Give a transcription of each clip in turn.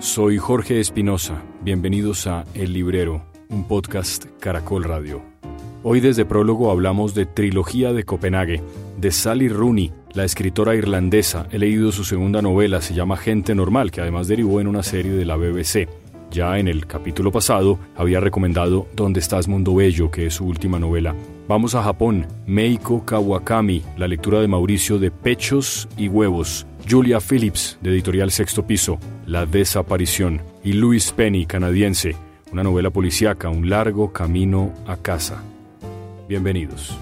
Soy Jorge Espinosa. Bienvenidos a El Librero, un podcast Caracol Radio. Hoy desde Prólogo hablamos de Trilogía de Copenhague, de Sally Rooney, la escritora irlandesa. He leído su segunda novela, se llama Gente Normal, que además derivó en una serie de la BBC. Ya en el capítulo pasado había recomendado ¿Dónde estás Mundo Bello, que es su última novela. Vamos a Japón, Meiko Kawakami, la lectura de Mauricio de Pechos y Huevos, Julia Phillips, de editorial Sexto Piso, La Desaparición, y Louis Penny, canadiense, una novela policíaca, Un largo camino a casa. Bienvenidos.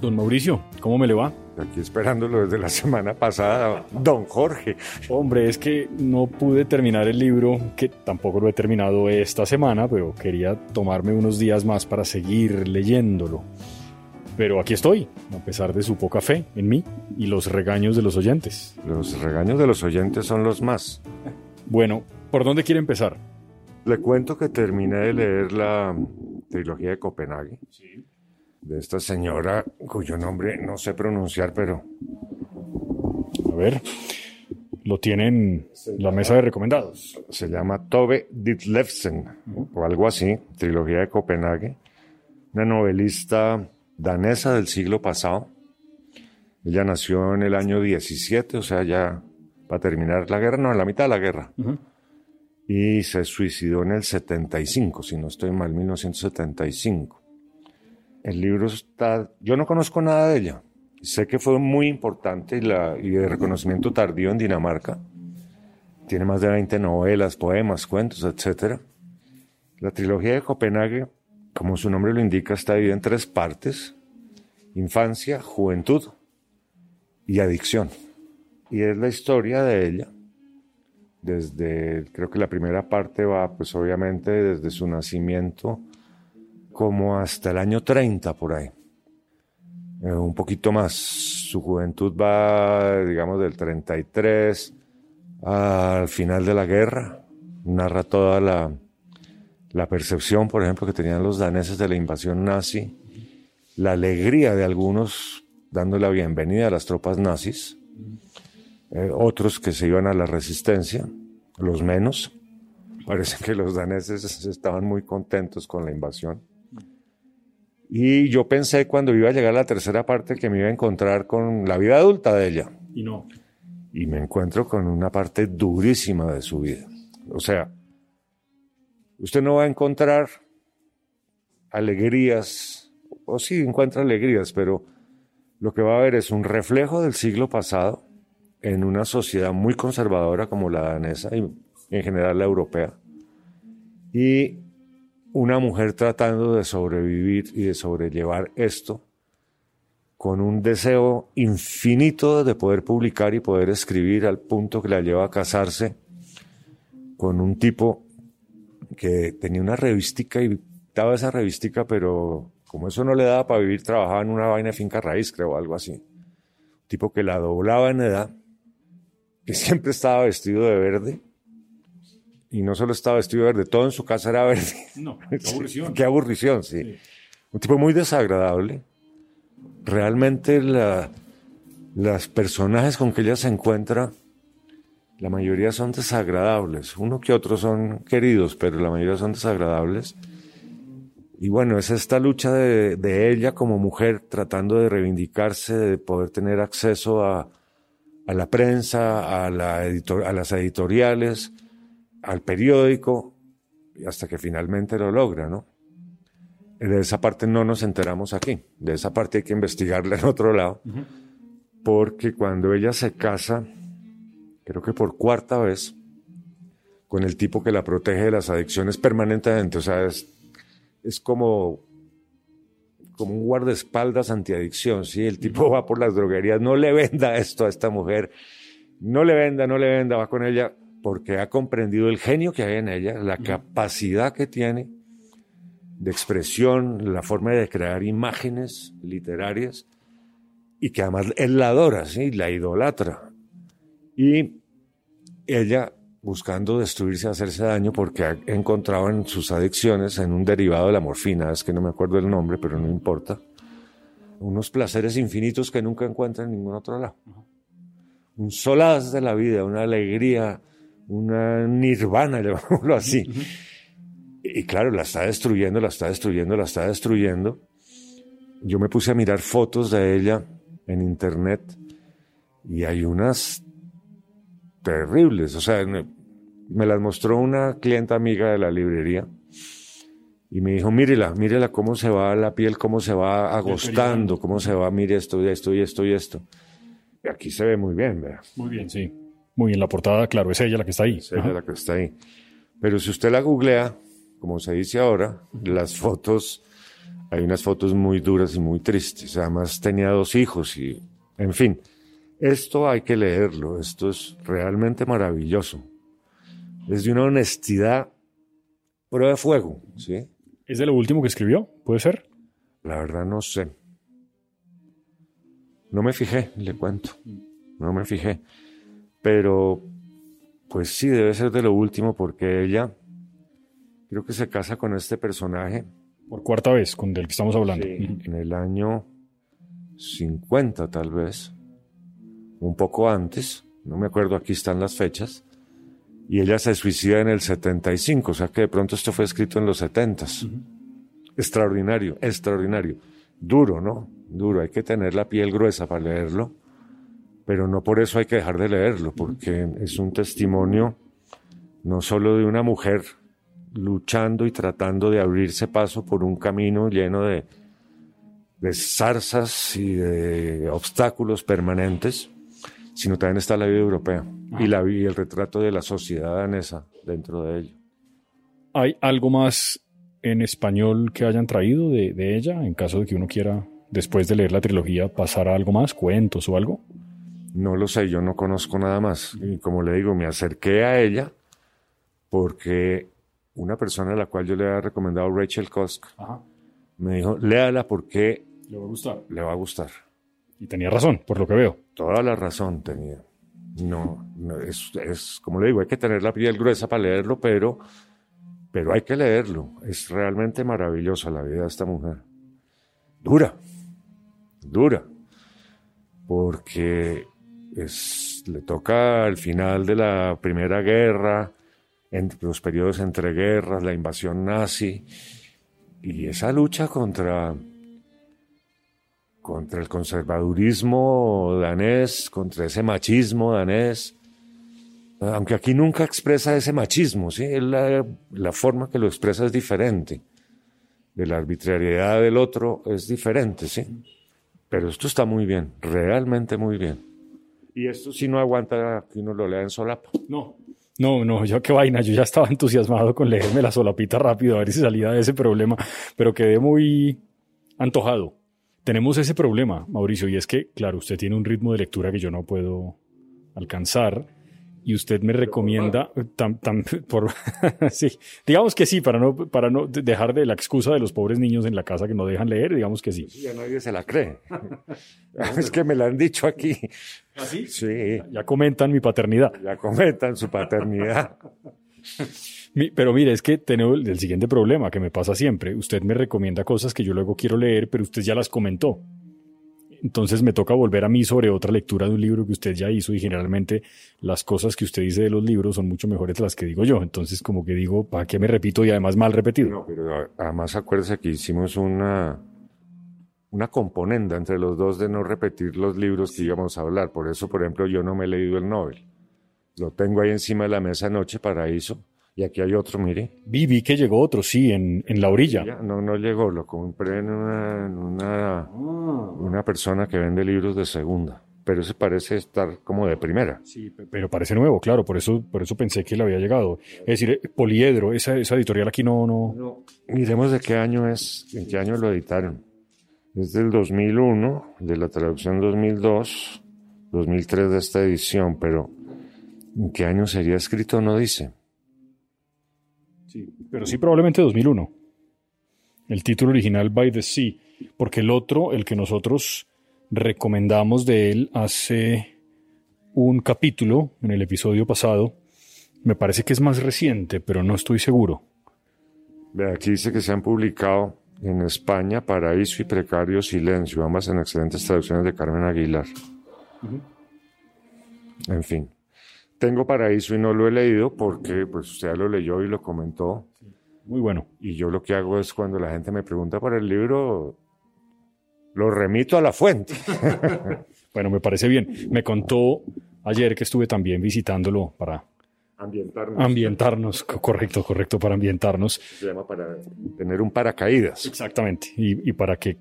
Don Mauricio, ¿cómo me le va? Aquí esperándolo desde la semana pasada, don Jorge. Hombre, es que no pude terminar el libro, que tampoco lo he terminado esta semana, pero quería tomarme unos días más para seguir leyéndolo. Pero aquí estoy, a pesar de su poca fe en mí y los regaños de los oyentes. Los regaños de los oyentes son los más. Bueno, ¿por dónde quiere empezar? Le cuento que terminé de leer la trilogía de Copenhague. Sí de esta señora cuyo nombre no sé pronunciar, pero... A ver, lo tienen en la mesa de recomendados. Se llama Tove Ditlevsen, o algo así, Trilogía de Copenhague, una novelista danesa del siglo pasado. Ella nació en el año 17, o sea, ya para terminar la guerra, no, en la mitad de la guerra. Y se suicidó en el 75, si no estoy mal, 1975. El libro está, yo no conozco nada de ella. Sé que fue muy importante y, la, y de reconocimiento tardío en Dinamarca. Tiene más de 20 novelas, poemas, cuentos, etc. La trilogía de Copenhague, como su nombre lo indica, está dividida en tres partes. Infancia, juventud y adicción. Y es la historia de ella. Desde, creo que la primera parte va, pues obviamente, desde su nacimiento como hasta el año 30 por ahí. Eh, un poquito más. Su juventud va, digamos, del 33 al final de la guerra. Narra toda la, la percepción, por ejemplo, que tenían los daneses de la invasión nazi, la alegría de algunos dando la bienvenida a las tropas nazis, eh, otros que se iban a la resistencia, los menos. Parece que los daneses estaban muy contentos con la invasión. Y yo pensé cuando iba a llegar a la tercera parte que me iba a encontrar con la vida adulta de ella. Y no. Y me encuentro con una parte durísima de su vida. O sea, usted no va a encontrar alegrías, o sí encuentra alegrías, pero lo que va a ver es un reflejo del siglo pasado en una sociedad muy conservadora como la danesa y en general la europea. Y una mujer tratando de sobrevivir y de sobrellevar esto con un deseo infinito de poder publicar y poder escribir al punto que la lleva a casarse con un tipo que tenía una revistica y daba esa revistica, pero como eso no le daba para vivir, trabajaba en una vaina de finca raíz, creo, algo así. Un tipo que la doblaba en edad, que siempre estaba vestido de verde, y no solo estaba vestido verde, todo en su casa era verde. No, qué aburrición. qué aburrición, sí. Un tipo muy desagradable. Realmente la, las personajes con que ella se encuentra, la mayoría son desagradables. Uno que otro son queridos, pero la mayoría son desagradables. Y bueno, es esta lucha de, de ella como mujer tratando de reivindicarse, de poder tener acceso a, a la prensa, a, la editor, a las editoriales, al periódico hasta que finalmente lo logra, ¿no? De esa parte no nos enteramos aquí, de esa parte hay que investigarla en otro lado, porque cuando ella se casa, creo que por cuarta vez, con el tipo que la protege de las adicciones permanentemente, o sea, es, es como, como un guardaespaldas antiadicción, ¿sí? El tipo va por las droguerías, no le venda esto a esta mujer, no le venda, no le venda, va con ella porque ha comprendido el genio que hay en ella, la capacidad que tiene de expresión, la forma de crear imágenes literarias, y que además él la adora, ¿sí? la idolatra. Y ella buscando destruirse, hacerse daño, porque ha encontrado en sus adicciones, en un derivado de la morfina, es que no me acuerdo el nombre, pero no importa, unos placeres infinitos que nunca encuentra en ningún otro lado un solaz de la vida, una alegría, una nirvana, llamémoslo así. Y claro, la está destruyendo, la está destruyendo, la está destruyendo. Yo me puse a mirar fotos de ella en internet y hay unas terribles. O sea, me las mostró una clienta amiga de la librería y me dijo, mírela, mírela cómo se va la piel, cómo se va agostando, cómo se va, mire esto, esto y esto y esto. Y aquí se ve muy bien, ¿verdad? Muy bien, sí. Muy bien, la portada, claro, es ella la que está ahí. Es ella la que está ahí. Pero si usted la googlea, como se dice ahora, las fotos, hay unas fotos muy duras y muy tristes. Además tenía dos hijos y, en fin, esto hay que leerlo, esto es realmente maravilloso. Es de una honestidad prueba de fuego, ¿sí? ¿Es de lo último que escribió? ¿Puede ser? La verdad no sé. No me fijé, le cuento. No me fijé. Pero, pues sí, debe ser de lo último porque ella creo que se casa con este personaje. Por cuarta vez, con el que estamos hablando. en el año 50 tal vez, un poco antes, no me acuerdo, aquí están las fechas, y ella se suicida en el 75, o sea que de pronto esto fue escrito en los 70. Extraordinario, extraordinario. Duro, ¿no? Duro, hay que tener la piel gruesa para leerlo, pero no por eso hay que dejar de leerlo, porque es un testimonio no solo de una mujer luchando y tratando de abrirse paso por un camino lleno de, de zarzas y de obstáculos permanentes, sino también está la vida europea y, la, y el retrato de la sociedad danesa dentro de ello. ¿Hay algo más en español que hayan traído de, de, ella, en caso de que uno quiera, después de leer la trilogía, pasar a algo más, cuentos o algo? No lo sé, yo no conozco nada más. Y como le digo, me acerqué a ella porque una persona a la cual yo le había recomendado, Rachel Kosk, me dijo, léala porque le va a gustar. Le va a gustar. Y tenía razón, por lo que veo. Toda la razón tenía. No, es, es, como le digo, hay que tener la piel gruesa para leerlo, pero, pero hay que leerlo. Es realmente maravillosa la vida de esta mujer. Dura, dura, porque es, le toca al final de la Primera Guerra, los periodos entre guerras, la invasión nazi, y esa lucha contra contra el conservadurismo danés, contra ese machismo danés, aunque aquí nunca expresa ese machismo, ¿sí? La, la, forma que lo expresa es diferente, de la arbitrariedad del otro es diferente, ¿sí? Pero esto está muy bien, realmente muy bien. Y esto sí no aguanta que uno lo lea en solapa. No, no, no, yo qué vaina, yo ya estaba entusiasmado con leerme la solapita rápido, a ver si salía de ese problema, pero quedé muy antojado tenemos ese problema, Mauricio, y es que, claro, usted tiene un ritmo de lectura que yo no puedo alcanzar y usted me recomienda, por, sí, digamos que sí, para no, para no dejar de la excusa de los pobres niños en la casa que no dejan leer, digamos que sí. Ya nadie se la cree. es que me la han dicho aquí. ¿Así? ¿Ah, sí. Ya comentan mi paternidad. Ya comentan su paternidad. Pero mire, es que tengo el siguiente problema que me pasa siempre. Usted me recomienda cosas que yo luego quiero leer, pero usted ya las comentó. Entonces me toca volver a mí sobre otra lectura de un libro que usted ya hizo y generalmente las cosas que usted dice de los libros son mucho mejores de las que digo yo. Entonces como que digo, ¿para qué me repito y además mal repetido? No, pero además acuérdese que hicimos una, una componenda entre los dos de no repetir los libros que íbamos a hablar. Por eso, por ejemplo, yo no me he leído el Nobel. Lo tengo ahí encima de la mesa anoche, Paraíso y aquí hay otro, mire. Vi, vi que llegó otro, sí, en, en la orilla. No, no llegó, lo compré en una, en una, ah. una persona que vende libros de segunda pero ese parece estar como de primera. Sí, pero parece nuevo, claro, por eso, por eso pensé que le había llegado. Es decir, Poliedro, esa, esa editorial aquí no, no... no. Miremos de qué año es, en qué año lo editaron. Es del 2001, de la traducción 2002, 2003 de esta edición, pero en qué año sería escrito no dice. Sí, pero sí probablemente 2001. El título original By the Sea, porque el otro, el que nosotros recomendamos de él hace un capítulo en el episodio pasado, me parece que es más reciente, pero no estoy seguro. Aquí dice que se han publicado en España Paraíso y Precario Silencio, ambas en excelentes traducciones de Carmen Aguilar. En fin. Tengo Paraíso y no lo he leído porque pues usted ya lo leyó y lo comentó. Muy bueno. Y yo lo que hago es cuando la gente me pregunta por el libro, lo remito a la fuente. bueno, me parece bien. Me contó ayer que estuve también visitándolo para ambientarnos. Ambientarnos, correcto, correcto, para ambientarnos. Se llama para tener un paracaídas. Exactamente, y, para que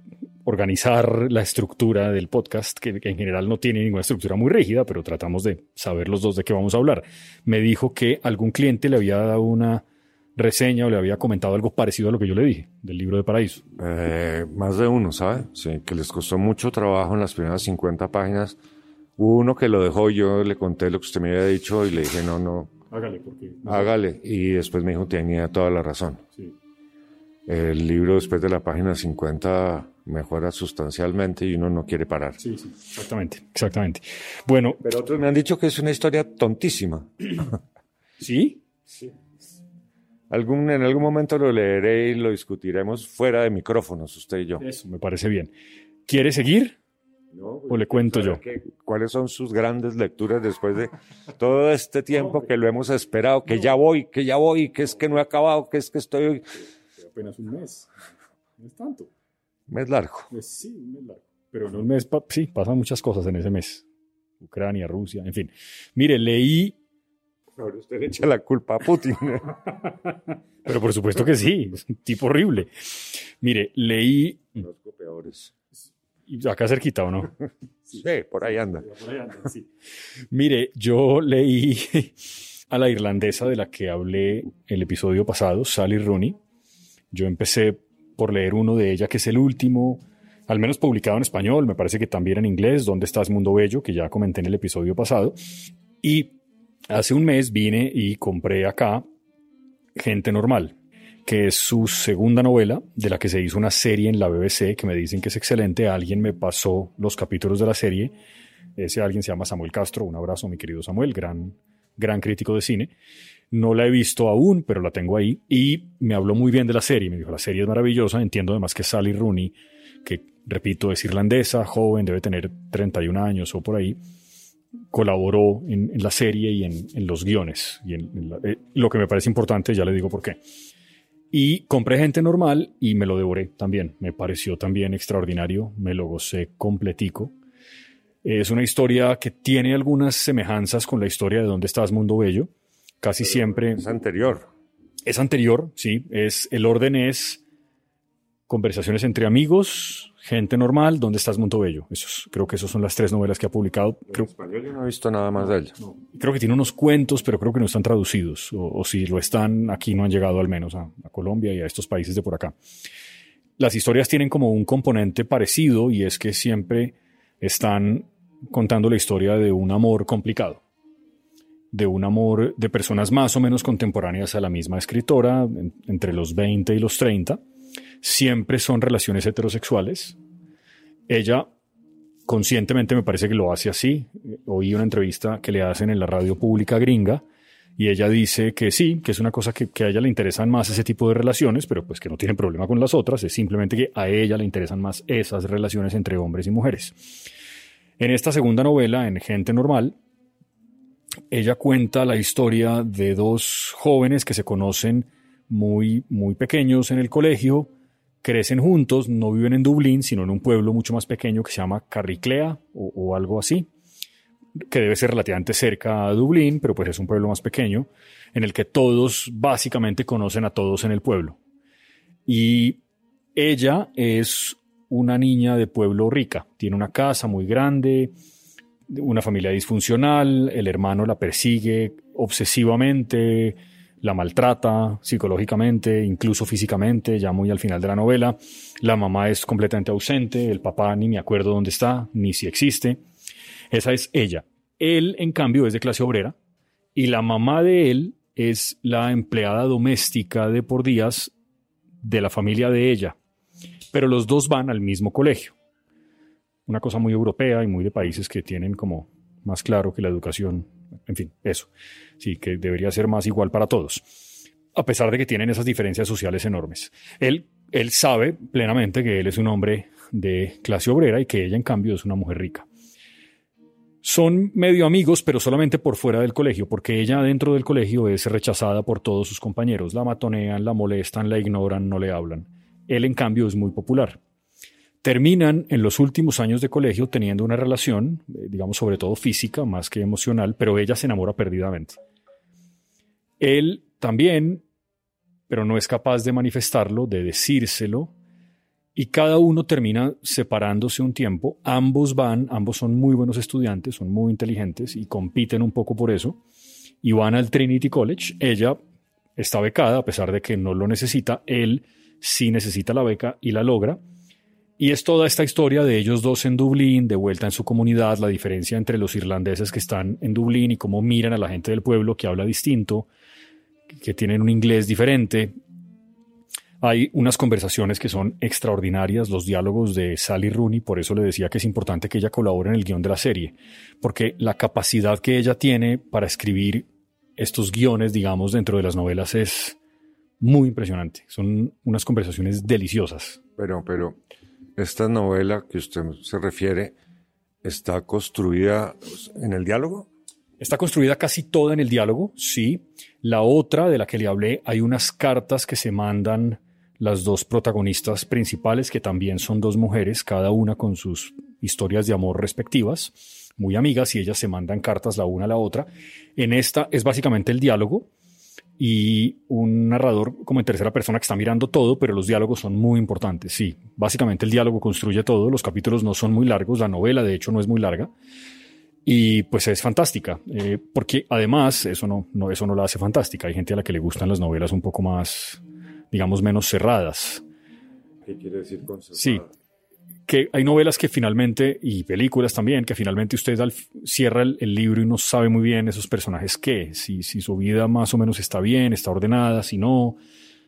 organizar la estructura del podcast, que, en general no tiene ninguna estructura muy rígida, pero tratamos de saber los dos de qué vamos a hablar. Me dijo que algún cliente le había dado una reseña o le había comentado algo parecido a lo que yo le dije del libro de Paraíso. Eh, más de uno, ¿sabe? Sí, que les costó mucho trabajo en las primeras 50 páginas. Hubo uno que lo dejó, yo le conté lo que usted me había dicho y le dije, no, no, Hágale, porque... Hágale. Y después me dijo, tenía toda la razón. Sí. El libro después de la página 50 mejora sustancialmente y uno no quiere parar. Sí, sí, exactamente, exactamente. Bueno... Pero otros me han dicho que es una historia tontísima. ¿Sí? Sí. Algún, en algún momento lo leeré y lo discutiremos fuera de micrófonos, usted y yo. Eso, me parece bien. ¿Quiere seguir? ¿O le cuento yo? ¿Cuáles son sus grandes lecturas después de todo este tiempo que lo hemos esperado? Que ya voy, que ya voy, que es que no he acabado, que es que estoy... Apenas un mes. No es tanto. Mes largo. Pues sí, un mes largo. Pero en un mes, sí, pasan muchas cosas en ese mes. Ucrania, Rusia, en fin. Mire, leí... Ahora usted le echa la culpa a Putin. Pero por supuesto que sí, es un tipo horrible. Mire, leí... Conozco peores. ¿Y acá cerquita o no? Sí, por ahí anda. Mire, yo leí a la irlandesa de la que hablé el episodio pasado, Sally Rooney. Yo empecé por leer uno de ella, que es el último, al menos publicado en español, me parece que también en inglés, ¿Dónde estás, Mundo Bello? que ya comenté en el episodio pasado. Y hace un mes vine y compré acá Gente Normal, que es su segunda novela, de la que se hizo una serie en la BBC, que me dicen que es excelente. Alguien me pasó los capítulos de la serie. Ese alguien se llama Samuel Castro. Un abrazo, mi querido Samuel, gran, gran crítico de cine. No la he visto aún, pero la tengo ahí. Y me habló muy bien de la serie. Me dijo, la serie es maravillosa. Entiendo además que Sally Rooney, que repito, es irlandesa, joven, debe tener 31 años o por ahí, colaboró en, la serie y en, los guiones. Y eh, lo que me parece importante, ya le digo por qué. Y compré gente normal y me lo devoré también. Me pareció también extraordinario, me lo gocé completico. Es una historia que tiene algunas semejanzas con la historia de Dónde estás, Mundo Bello. Casi siempre. Es anterior. Es anterior, sí. Es, el orden es conversaciones entre amigos, Gente normal, ¿dónde estás, Montobello? Esos, creo que esas son las tres novelas que ha publicado. En español yo no he visto nada más de ella. Creo que tiene unos cuentos, pero creo que no están traducidos. O, si lo están, aquí no han llegado al menos a, Colombia y a estos países de por acá. Las historias tienen como un componente parecido y es que siempre están contando la historia de un amor complicado. De un amor de personas más o menos contemporáneas a la misma escritora, entre los 20 y los 30 siempre son relaciones heterosexuales. Ella conscientemente me parece que lo hace así. Oí una entrevista que le hacen en la radio pública gringa y ella dice que sí, que es una cosa que, a ella le interesan más ese tipo de relaciones, pero pues que no tiene problema con las otras, es simplemente que a ella le interesan más esas relaciones entre hombres y mujeres. En esta segunda novela, en Gente Normal, ella cuenta la historia de dos jóvenes que se conocen muy, muy pequeños en el colegio, crecen juntos, no viven en Dublín, sino en un pueblo mucho más pequeño que se llama Carriclea o, algo así, que debe ser relativamente cerca a Dublín, pero pues es un pueblo más pequeño, en el que todos básicamente conocen a todos en el pueblo. Y ella es una niña de pueblo rica, tiene una casa muy grande, una familia disfuncional, el hermano la persigue obsesivamente, la maltrata psicológicamente, incluso físicamente, ya muy al final de la novela. La mamá es completamente ausente, el papá ni me acuerdo dónde está, ni si existe. Esa es ella. Él, en cambio, es de clase obrera y la mamá de él es la empleada doméstica de por días de la familia de ella. Pero los dos van al mismo colegio. Una cosa muy europea y muy de países que tienen como más claro que la educación en fin, eso. Sí, que debería ser más igual para todos. A pesar de que tienen esas diferencias sociales enormes. Él, él sabe plenamente que él es un hombre de clase obrera y que ella, en cambio, es una mujer rica. son medio amigos, pero solamente por fuera del colegio, porque ella dentro del colegio es rechazada por todos sus compañeros. La matonean, la molestan, la ignoran, no le hablan. Él, en cambio, es muy popular. Terminan en los últimos años de colegio teniendo una relación, eh, digamos, sobre todo física, más que emocional, pero ella se enamora perdidamente. Él también, pero no es capaz de manifestarlo, de decírselo, y cada uno termina separándose un tiempo. Ambos van, ambos son muy buenos estudiantes, son muy inteligentes y compiten un poco por eso. Y van al Trinity College. Ella está becada, a pesar de que no lo necesita. Él sí necesita la beca y la logra. Y es toda esta historia de ellos dos en Dublín, de vuelta en su comunidad, la diferencia entre los irlandeses que están en Dublín y cómo miran a la gente del pueblo que habla distinto, que tienen un inglés diferente, hay unas conversaciones que son extraordinarias, los diálogos de Sally Rooney, por eso le decía que es importante que ella colabore en el guion de la serie, porque la capacidad que ella tiene para escribir estos guiones, digamos, dentro de las novelas es muy impresionante. Son unas conversaciones deliciosas. Pero, pero, esta novela que usted se refiere está construida en el diálogo. Está construida casi toda en el diálogo, sí. La otra de la que le hablé, hay unas cartas que se mandan las dos protagonistas principales, que también son dos mujeres, cada una con sus historias de amor respectivas, muy amigas, y ellas se mandan cartas la una a la otra. En esta es básicamente el diálogo y un narrador como en tercera persona que está mirando todo, pero los diálogos son muy importantes. Sí, básicamente el diálogo construye todo, los capítulos no son muy largos, la novela de hecho no es muy larga. Y pues es fantástica, eh, porque además eso no, no, eso no la hace fantástica. Hay gente a la que le gustan las novelas un poco más digamos, menos cerradas. ¿Qué quiere decir con Sí, que hay novelas que finalmente, y películas también, que finalmente usted cierra el, libro y no sabe muy bien esos personajes qué, si, si su vida más o menos está bien, está ordenada, si no.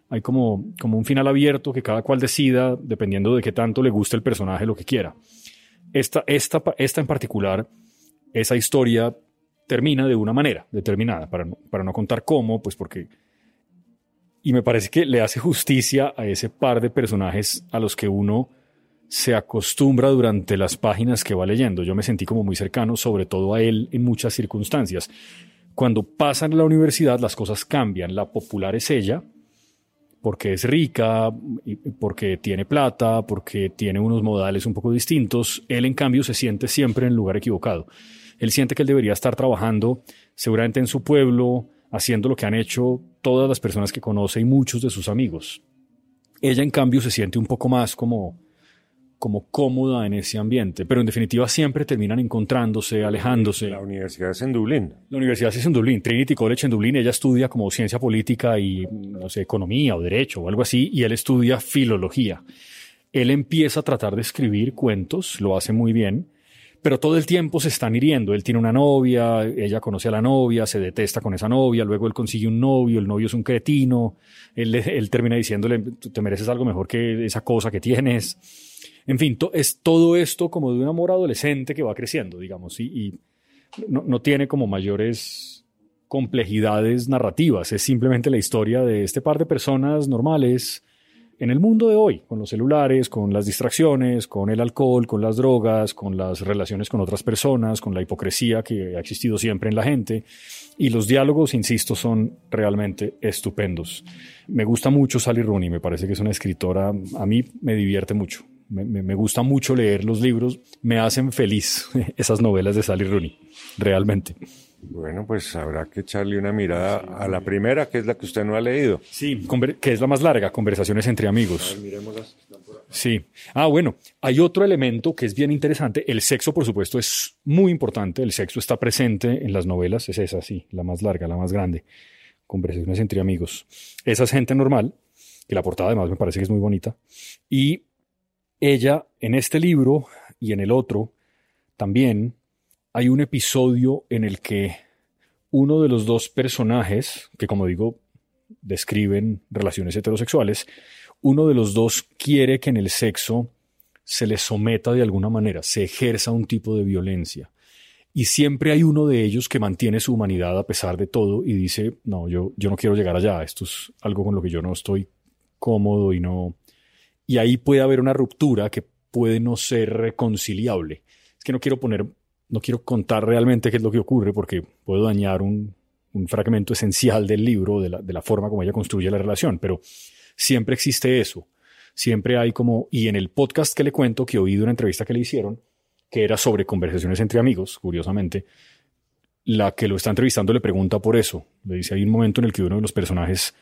Hay como, como un final abierto que cada cual decida, dependiendo de qué tanto le guste el personaje, lo que quiera. Esta, esta, esta en particular, esa historia termina de una manera determinada, para para no contar cómo, pues porque y me parece que le hace justicia a ese par de personajes a los que uno se acostumbra durante las páginas que va leyendo. Yo me sentí como muy cercano, sobre todo a él en muchas circunstancias. Cuando pasan a la universidad las cosas cambian. La popular es ella, porque es rica, porque tiene plata, porque tiene unos modales un poco distintos. Él, en cambio, se siente siempre en el lugar equivocado. Él siente que él debería estar trabajando seguramente en su pueblo, haciendo lo que han hecho todas las personas que conoce y muchos de sus amigos. Ella, en cambio, se siente un poco más como, como cómoda en ese ambiente, pero en definitiva siempre terminan encontrándose, alejándose. La universidad es en Dublín. La universidad es en Dublín, Trinity College en Dublín. Ella estudia como ciencia política y, no sé, economía o derecho o algo así, y él estudia filología. Él empieza a tratar de escribir cuentos, lo hace muy bien, pero todo el tiempo se están hiriendo. Él tiene una novia, ella conoce a la novia, se detesta con esa novia, luego él consigue un novio, el novio es un cretino, él, él termina diciéndole, te mereces algo mejor que esa cosa que tienes. En fin, es todo esto como de un amor adolescente que va creciendo, digamos, y, y no, no tiene como mayores complejidades narrativas, es simplemente la historia de este par de personas normales en el mundo de hoy, con los celulares, con las distracciones, con el alcohol, con las drogas, con las relaciones con otras personas, con la hipocresía que ha existido siempre en la gente. Y los diálogos, insisto, son realmente estupendos. Me gusta mucho Sally Rooney, me parece que es una escritora, a mí me divierte mucho. Me, me gusta mucho leer los libros, me hacen feliz esas novelas de Sally Rooney, realmente. Bueno, pues habrá que echarle una mirada a la primera, que es la que usted no ha leído. Sí, que es la más larga, Conversaciones entre amigos. Sí. Ah, bueno, hay otro elemento que es bien interesante. El sexo, por supuesto, es muy importante. El sexo está presente en las novelas. Es esa, sí, la más larga, la más grande. Conversaciones entre amigos. Esa es gente normal, que la portada además me parece que es muy bonita. Y ella, en este libro y en el otro, también hay un episodio en el que uno de los dos personajes, que como digo, describen relaciones heterosexuales, uno de los dos quiere que en el sexo se le someta de alguna manera, se ejerza un tipo de violencia. Y siempre hay uno de ellos que mantiene su humanidad a pesar de todo y dice, no, yo, yo no quiero llegar allá, esto es algo con lo que yo no estoy cómodo y no... Y ahí puede haber una ruptura que puede no ser reconciliable. Es que no quiero poner no quiero contar realmente qué es lo que ocurre porque puedo dañar un, fragmento esencial del libro, de la, de la forma como ella construye la relación, pero siempre existe eso. Siempre hay como, y en el podcast que le cuento, que oí de una entrevista que le hicieron, que era sobre conversaciones entre amigos, curiosamente, la que lo está entrevistando le pregunta por eso. Le dice, hay un momento en el que uno de los personajes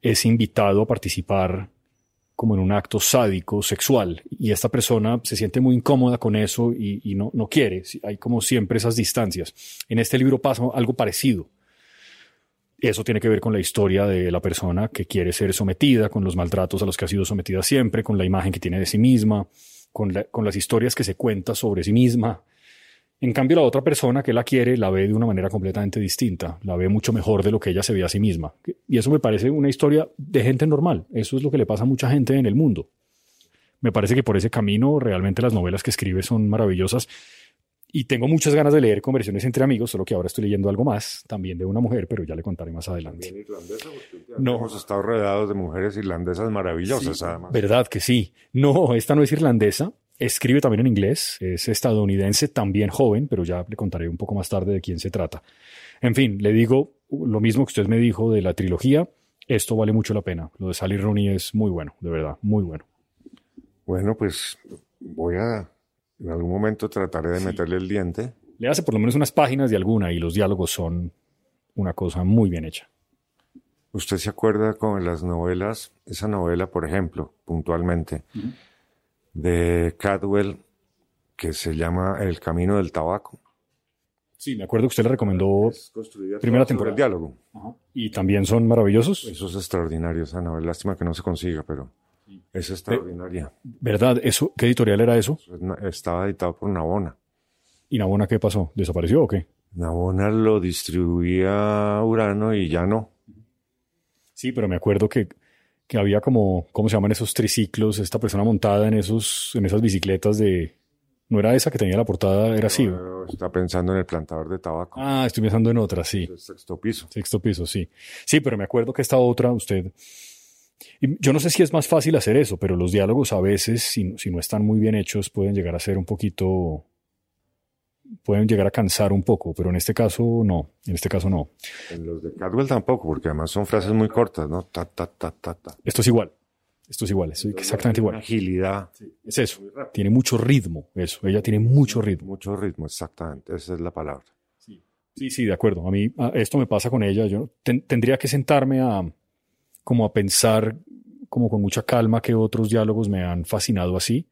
es invitado a participar como en un acto sádico, sexual, y esta persona se siente muy incómoda con eso y, no, no quiere. Hay como siempre esas distancias. En este libro pasa algo parecido. Eso tiene que ver con la historia de la persona que quiere ser sometida, con los maltratos a los que ha sido sometida siempre, con la imagen que tiene de sí misma, con, con las historias que se cuenta sobre sí misma. En cambio, la otra persona que la quiere la ve de una manera completamente distinta, la ve mucho mejor de lo que ella se ve a sí misma. Y eso me parece una historia de gente normal. Eso es lo que le pasa a mucha gente en el mundo. Me parece que por ese camino realmente las novelas que escribe son maravillosas y tengo muchas ganas de leer Conversiones entre amigos, solo que ahora estoy leyendo algo más, también de una mujer, pero ya le contaré más adelante. irlandesa? no. Hemos estado rodeados de mujeres irlandesas maravillosas, sí, además. Verdad que sí. No, esta no es irlandesa. Escribe también en inglés. Es estadounidense, también joven, pero ya le contaré un poco más tarde de quién se trata. En fin, le digo lo mismo que usted me dijo de la trilogía. Esto vale mucho la pena. Lo de Sally Rooney es muy bueno, de verdad, muy bueno. Bueno, pues voy a en algún momento trataré de sí. meterle el diente. Le hace por lo menos unas páginas de alguna y los diálogos son una cosa muy bien hecha. ¿Usted se acuerda con las novelas, esa novela, por ejemplo, puntualmente, uh -huh. De Cadwell, que se llama El Camino del Tabaco? Sí, me acuerdo que usted le recomendó primera temporada. El diálogo. Y también son maravillosos. Eso es extraordinario, esa novela. Lástima que no se consiga, pero es extraordinaria. ¿Verdad? Eso, ¿Qué editorial era eso? Estaba editado por Navona. ¿Y Navona qué pasó? ¿Desapareció o qué? Navona lo distribuía Urano y ya no. Sí, pero me acuerdo que, que había como, ¿cómo se llaman esos triciclos? Esta persona montada en, esos, en esas bicicletas de... ¿No era esa que tenía la portada? Era así. No, está pensando en el plantador de tabaco. Ah, estoy pensando en otra, sí. El sexto piso. Sexto piso, sí. Sí, pero me acuerdo que esta otra, usted y yo no sé si es más fácil hacer eso, pero los diálogos a veces, si, si, no están muy bien hechos, pueden llegar a ser un poquito. Pueden llegar a cansar un poco, pero en este caso no. En este caso no. En los de Cadwell tampoco, porque además son frases muy cortas, ¿no? Ta, ta, ta, ta, ta. Esto es igual. Esto es igual, es exactamente igual. Agilidad. Sí, es eso. Tiene mucho ritmo, eso. Ella tiene mucho ritmo. Mucho ritmo, exactamente. Esa es la palabra. Sí, sí, sí de acuerdo. A mí a, esto me pasa con ella. Yo ten, tendría que sentarme a como a pensar como con mucha calma que otros diálogos me han fascinado así.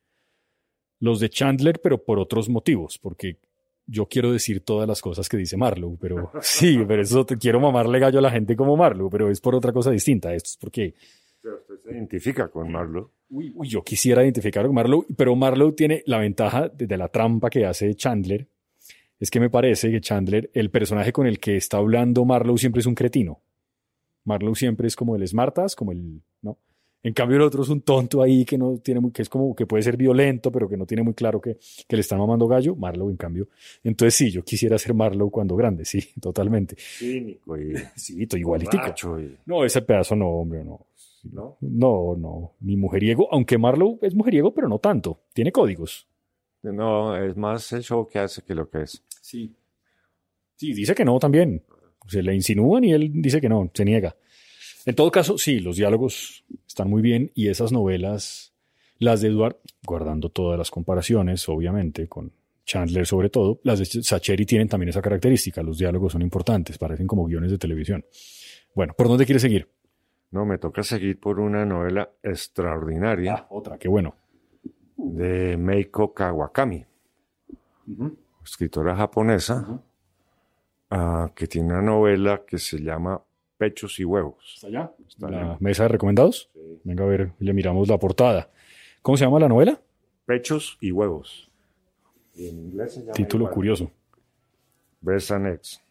Los de Chandler, pero por otros motivos, porque yo quiero decir todas las cosas que dice Marlowe, pero sí, pero eso te quiero mamarle gallo a la gente como Marlowe, pero es por otra cosa distinta. Esto es porque... Pero usted se identifica con Marlowe. Uy, uy, yo quisiera identificar con Marlowe, pero Marlowe tiene la ventaja de, de la trampa que hace Chandler, es que me parece que Chandler, el personaje con el que está hablando Marlowe siempre es un cretino. Marlowe siempre es como el smartas, como el, ¿no? En cambio el otro es un tonto ahí que no tiene muy, que es como que puede ser violento, pero que no tiene muy claro que, que le están mamando gallo. Marlowe, en cambio. Entonces sí, yo quisiera ser Marlowe cuando grande, sí, totalmente. Cínico y sí, igualitico. Y... No, ese pedazo no, hombre, no. ¿No? No, no, ni mujeriego, aunque Marlowe es mujeriego, pero no tanto. Tiene códigos. No, es más el show que hace que lo que es. Sí. Sí, dice que no también. Se le insinúan y él dice que no, se niega. En todo caso, sí, los diálogos están muy bien y esas novelas, las de Eduard, guardando todas las comparaciones, obviamente, con Chandler sobre todo, las de Sacheri tienen también esa característica, los diálogos son importantes, parecen como guiones de televisión. Bueno, ¿por dónde quieres seguir? No, me toca seguir por una novela extraordinaria. Ah, otra, qué bueno. De Meiko Kawakami, uh -huh. escritora japonesa, uh -huh. uh, que tiene una novela que se llama Pechos y Huevos. ¿Está allá? Está ¿La allá. mesa de recomendados? Sí. Venga a ver, le miramos la portada. ¿Cómo se llama la novela? Pechos y Huevos. Y en inglés se llama Título igual. curioso. Eggs.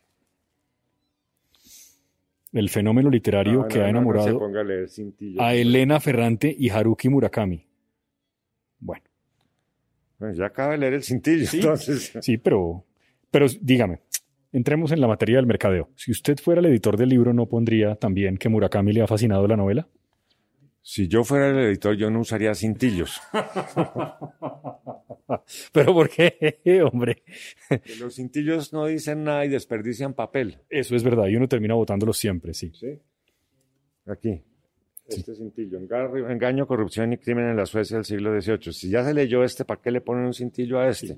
El fenómeno literario no, que no, ha enamorado no, a, a Elena Ferrante y Haruki Murakami. Bueno. bueno. Ya acaba de leer el cintillo, sí, entonces. Sí, pero, pero dígame, entremos en la materia del mercadeo. Si usted fuera el editor del libro, ¿no pondría también que Murakami le ha fascinado la novela? Si yo fuera el editor, yo no usaría cintillos. ¿Pero por qué, hombre? Los cintillos no dicen nada y desperdician papel. Eso es verdad, y uno termina votándolos siempre, sí. ¿Sí? Aquí. Este cintillo. Engaño, engaño, corrupción y crimen en la Suecia del siglo XVIII. Si ya se leyó este, ¿para qué le ponen un cintillo a este?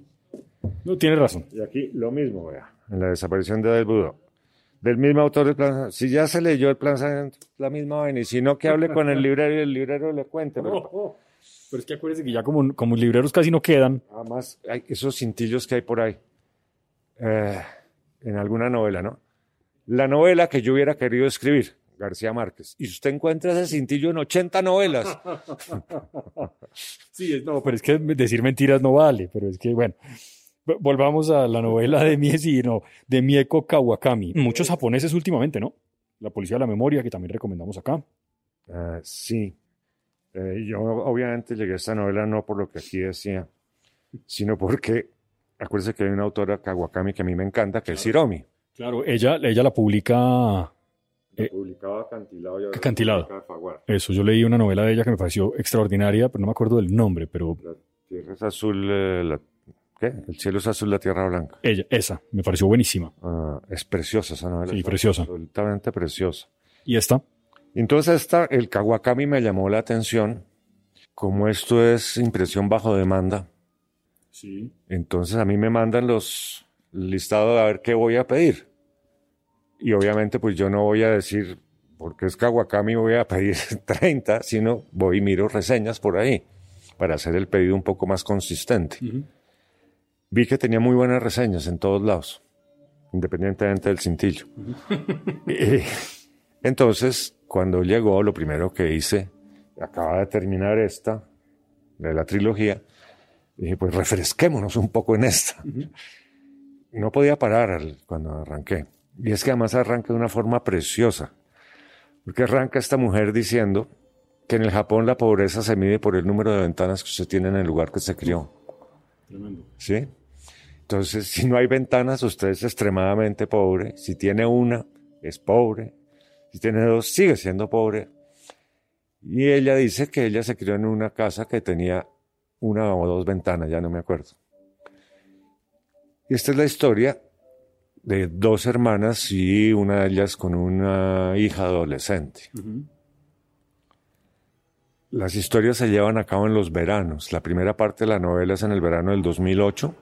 No, tiene razón. Y aquí lo mismo, vea. En la desaparición de Del Budo. Del mismo autor del plan. Si ya se leyó el plan, la misma vaina. Y si no, que hable con el librero y el librero le cuente. Pero, pero es que acuérdense que ya como, como libreros casi no quedan. Además, hay esos cintillos que hay por ahí. Eh, en alguna novela, ¿no? La novela que yo hubiera querido escribir García Márquez. Y usted encuentra ese cintillo en 80 novelas. sí, no, pero es que decir mentiras no vale, pero es que, bueno. Volvamos a la novela de Miesi, no, de Mieko Kawakami. Muchos japoneses últimamente, ¿no? La Policía de la Memoria, que también recomendamos acá. Uh, sí. Eh, yo obviamente llegué a esta novela no por lo que aquí decía, sino porque, acuérdense que hay una autora Kawakami que a mí me encanta, que es Hiromi. Claro, ella, ella la publica eh, publicaba Acantilado y Acantilado. Eso, yo leí una novela de ella que me pareció extraordinaria, pero no me acuerdo del nombre, pero... La tierra es azul, eh, la, ¿qué? El cielo es azul, la tierra blanca. Ella, esa, me pareció buenísima. Ah, es preciosa esa novela. Sí, preciosa. Absolutamente preciosa. ¿Y esta? Entonces esta, el Kawakami me llamó la atención, como esto es impresión bajo demanda. Sí. Entonces a mí me mandan los listados a ver qué voy a pedir. Y obviamente pues yo no voy a decir, porque es Kawakami voy a pedir 30, sino voy y miro reseñas por ahí para hacer el pedido un poco más consistente. Vi que tenía muy buenas reseñas en todos lados, independientemente del cintillo. entonces, cuando llegó, lo primero que hice, acaba de terminar esta, de la trilogía, dije, pues refresquémonos un poco en esta. No podía parar cuando arranqué. Y es que además arranca de una forma preciosa, porque arranca esta mujer diciendo que en el Japón la pobreza se mide por el número de ventanas que usted tiene en el lugar que se crió. Tremendo. ¿Sí? Entonces, si no hay ventanas, usted es extremadamente pobre. Si tiene una, es pobre. Si tiene dos, sigue siendo pobre. Y ella dice que ella se crió en una casa que tenía una o dos ventanas, ya no me acuerdo. Y esta es la historia de dos hermanas y una de ellas con una hija adolescente. Las historias se llevan a cabo en los veranos. La primera parte de la novela es en el verano del 2008,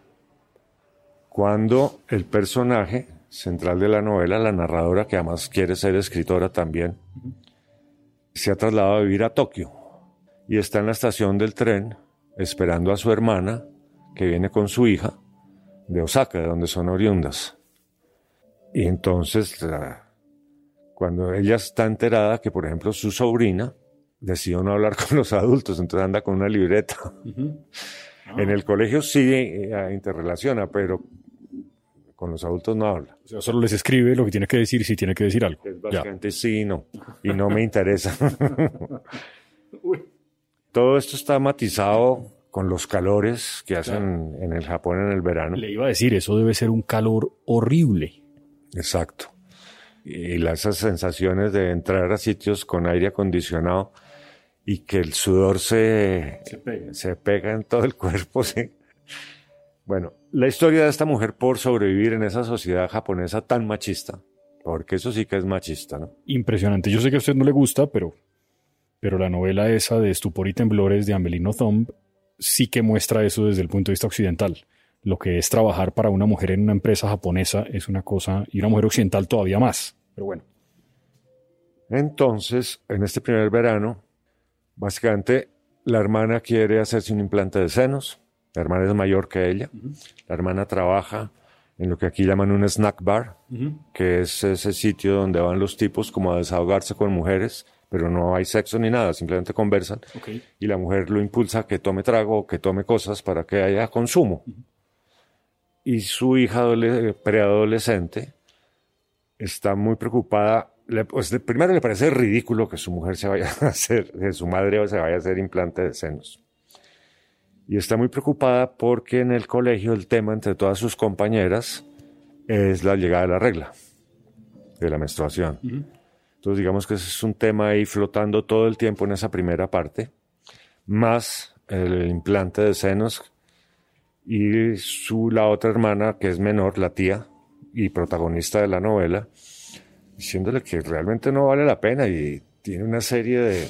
cuando el personaje central de la novela, la narradora, que además quiere ser escritora también, se ha trasladado a vivir a Tokio y está en la estación del tren esperando a su hermana, que viene con su hija, de Osaka, de donde son oriundas. Y entonces, cuando ella está enterada que, por ejemplo, su sobrina decidió no hablar con los adultos, entonces anda con una libreta. En el colegio sí eh, interrelaciona, pero con los adultos no habla. O sea, solo les escribe lo que tiene que decir si tiene que decir algo. Es básicamente sí y no. Y no me interesa. Todo esto está matizado con los calores que hacen en el Japón en el verano. Le iba a decir, eso debe ser un calor horrible. Exacto. Y esas sensaciones de entrar a sitios con aire acondicionado y que el sudor se, se, pega. en todo el cuerpo. ¿sí? Bueno, la historia de esta mujer por sobrevivir en esa sociedad japonesa tan machista, porque eso sí que es machista, ¿no? Impresionante. Yo sé que a usted no le gusta, pero, pero la novela esa de Estupor y Temblores de Amelino Thumb sí que muestra eso desde el punto de vista occidental lo que es trabajar para una mujer en una empresa japonesa es una cosa, y una mujer occidental todavía más. Pero bueno. Entonces, en este primer verano, básicamente la hermana quiere hacerse un implante de senos. La hermana es mayor que ella. La hermana trabaja en lo que aquí llaman un snack bar, que es ese sitio donde van los tipos como a desahogarse con mujeres, pero no hay sexo ni nada, simplemente conversan. Y la mujer lo impulsa a que tome trago o que tome cosas para que haya consumo y su hija preadolescente está muy preocupada. pues, primero le parece ridículo que su mujer se vaya a hacer, que su madre se vaya a hacer implante de senos. Y está muy preocupada porque en el colegio el tema entre todas sus compañeras es la llegada de la regla, de la menstruación. Entonces digamos que ese es un tema ahí flotando todo el tiempo en esa primera parte, más el implante de senos y su, la otra hermana que es menor, la tía y protagonista de la novela, diciéndole que realmente no vale la pena y tiene una serie de,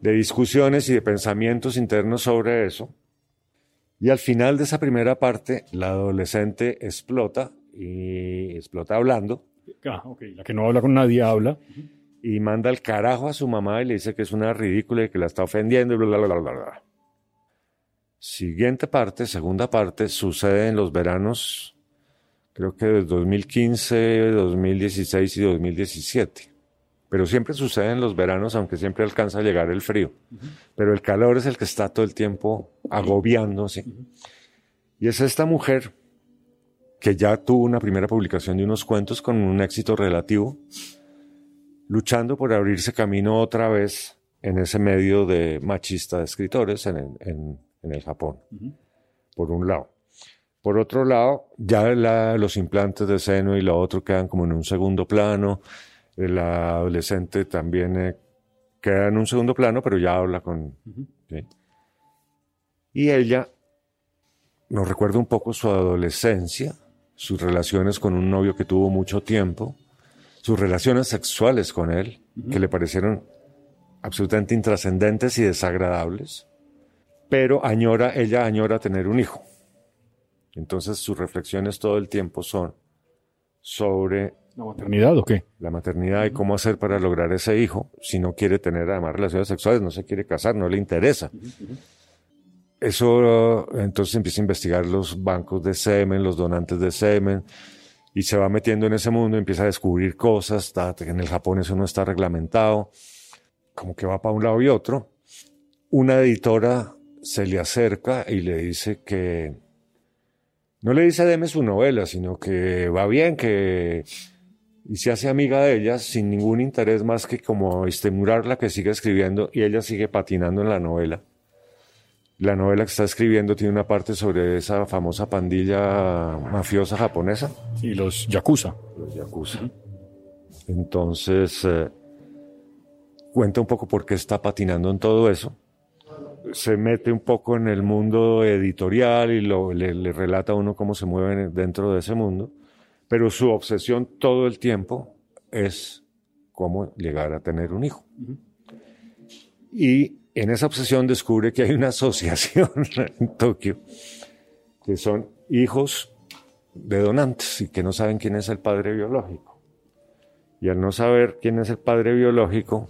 de discusiones y de pensamientos internos sobre eso. Y al final de esa primera parte, la adolescente explota y explota hablando. Ah, La que no habla con nadie habla. Y manda el carajo a su mamá y le dice que es una ridícula y que la está ofendiendo y bla, bla, bla, bla, bla. Siguiente parte, segunda parte, sucede en los veranos, creo que de 2015, 2016 y 2017 pero siempre sucede en los veranos, aunque siempre alcanza a llegar el frío. Pero el calor es el que está todo el tiempo agobiándose. Y es esta mujer que ya tuvo una primera publicación de unos cuentos con un éxito relativo, luchando por abrirse camino otra vez en ese medio de machista de escritores en el, Japón, por un lado. Por otro lado, ya los implantes de seno y lo otro quedan como en un segundo plano, la adolescente también eh, queda en un segundo plano, pero ya habla con... Y ella nos recuerda un poco su adolescencia, sus relaciones con un novio que tuvo mucho tiempo, sus relaciones sexuales con él, que le parecieron absolutamente intrascendentes y desagradables, pero añora, ella añora tener un hijo. Entonces sus reflexiones todo el tiempo son sobre ¿La maternidad o qué? La maternidad y cómo hacer para lograr ese hijo si no quiere tener además relaciones sexuales, no se quiere casar, no le interesa. Eso entonces empieza a investigar los bancos de semen, los donantes de semen, y se va metiendo en ese mundo, empieza a descubrir cosas, en el Japón eso no está reglamentado, como que va para un lado y otro. Una editora se le acerca y le dice que, no le dice deme su novela, sino que va bien, que y se hace amiga de ella sin ningún interés más que como estimularla que siga escribiendo y ella sigue patinando en la novela. La novela que está escribiendo tiene una parte sobre esa famosa pandilla mafiosa japonesa. Y los yakuza. Los yakuza. Entonces, eh, cuenta un poco por qué está patinando en todo eso. Se mete un poco en el mundo editorial y lo, le, le relata a uno cómo se mueve dentro de ese mundo pero su obsesión todo el tiempo es cómo llegar a tener un hijo. Y en esa obsesión descubre que hay una asociación en Tokio que son hijos de donantes y que no saben quién es el padre biológico. Y al no saber quién es el padre biológico,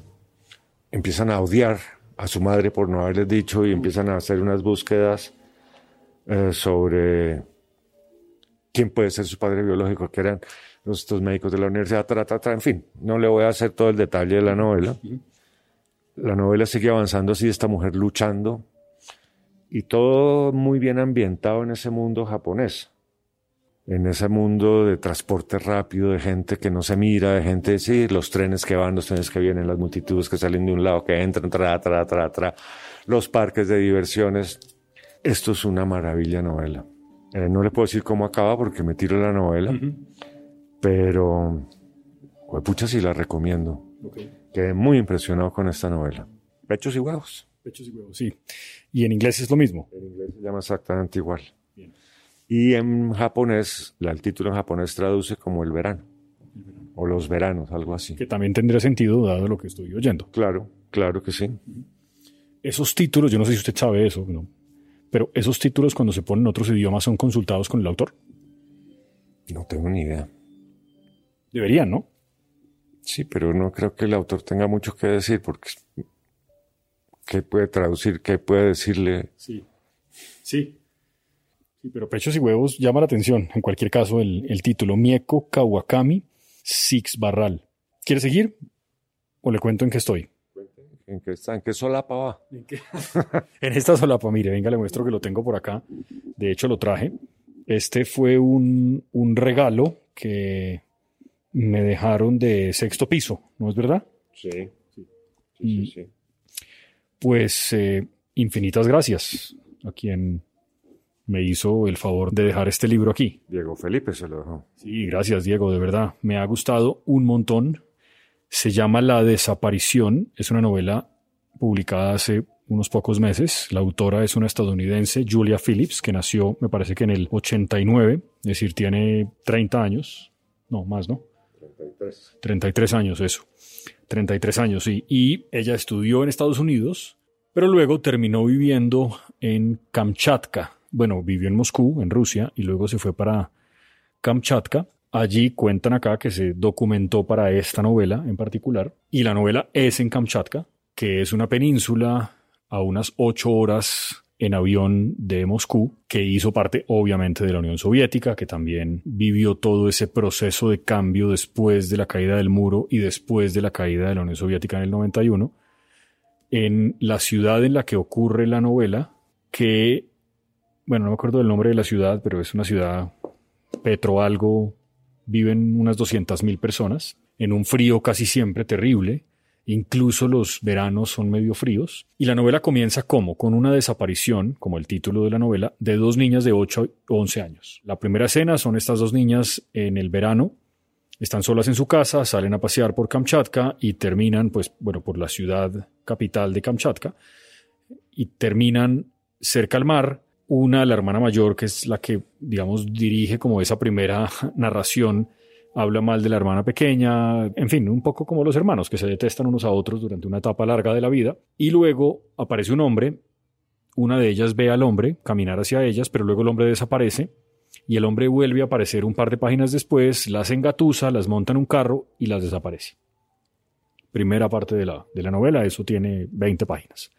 empiezan a odiar a su madre por no haberles dicho y empiezan a hacer unas búsquedas eh, sobre quién puede ser su padre biológico, que eran estos médicos de la universidad, tra, en fin, no le voy a hacer todo el detalle de la novela. La novela sigue avanzando así, esta mujer luchando y todo muy bien ambientado en ese mundo japonés, en ese mundo de transporte rápido, de gente que no se mira, de gente, sí, los trenes que van, los trenes que vienen, las multitudes que salen de un lado, que entran, tra, tra, tra, tra, los parques de diversiones. Esto es una maravilla novela. Eh, no le puedo decir cómo acaba porque me tiro la novela, pero pues, pucha sí la recomiendo. Quedé muy impresionado con esta novela. Pechos y huevos. Pechos y huevos, sí. ¿Y en inglés es lo mismo? En inglés se llama exactamente igual. Y en japonés, el título en japonés traduce como el verano. O los veranos, algo así. Que también tendría sentido dado lo que estoy oyendo. Claro, claro que sí. Esos títulos, yo no sé si usted sabe eso, ¿no? Pero esos títulos cuando se ponen en otros idiomas son consultados con el autor. No tengo ni idea. Deberían, ¿no? Sí, pero no creo que el autor tenga mucho que decir porque ¿qué puede traducir? ¿Qué puede decirle? Sí, sí. Sí, pero pechos y huevos llama la atención. En cualquier caso, el, el título Mieko Kawakami Six Barral. ¿Quiere seguir? ¿O le cuento en qué estoy? ¿En qué, ¿En qué solapa va? ¿En, esta solapa, mire, venga, le muestro que lo tengo por acá. De hecho, lo traje. Este fue un, regalo que me dejaron de sexto piso, ¿no es verdad? Sí, sí, sí. sí, Pues eh, infinitas gracias a quien me hizo el favor de dejar este libro aquí. Diego Felipe se lo dejó. Sí, gracias Diego, de verdad. Me ha gustado un montón Se llama La desaparición. Es una novela publicada hace unos pocos meses. La autora es una estadounidense, Julia Phillips, que nació, me parece que en el 89, es decir, tiene 30 años. No, más, ¿no? 33. 33 años, eso. 33 años, sí. Y ella estudió en Estados Unidos, pero luego terminó viviendo en Kamchatka. Bueno, vivió en Moscú, en Rusia, y luego se fue para Kamchatka. Allí cuentan acá que se documentó para esta novela en particular. Y la novela es en Kamchatka, que es una península a unas ocho horas en avión de Moscú, que hizo parte obviamente de la Unión Soviética, que también vivió todo ese proceso de cambio después de la caída del muro y después de la caída de la Unión Soviética en el 91, en la ciudad en la que ocurre la novela, que, bueno, no me acuerdo del nombre de la ciudad, pero es una ciudad petro algo, viven unas 200.000 personas, en un frío casi siempre terrible, Incluso los veranos son medio fríos. Y la novela comienza como con una desaparición, como el título de la novela, de dos niñas de 8 o 11 años. La primera escena son estas dos niñas en el verano, están solas en su casa, salen a pasear por Kamchatka y terminan, pues, bueno, por la ciudad capital de Kamchatka y terminan cerca al mar. Una, la hermana mayor, que es la que, digamos, dirige como esa primera narración, habla mal de la hermana pequeña, en fin, un poco como los hermanos que se detestan unos a otros durante una etapa larga de la vida. Y luego aparece un hombre, una de ellas ve al hombre caminar hacia ellas, pero luego el hombre desaparece y el hombre vuelve a aparecer un par de páginas después, las engatusa, las monta en un carro y las desaparece. Primera parte de la, de la novela, eso tiene 20 páginas.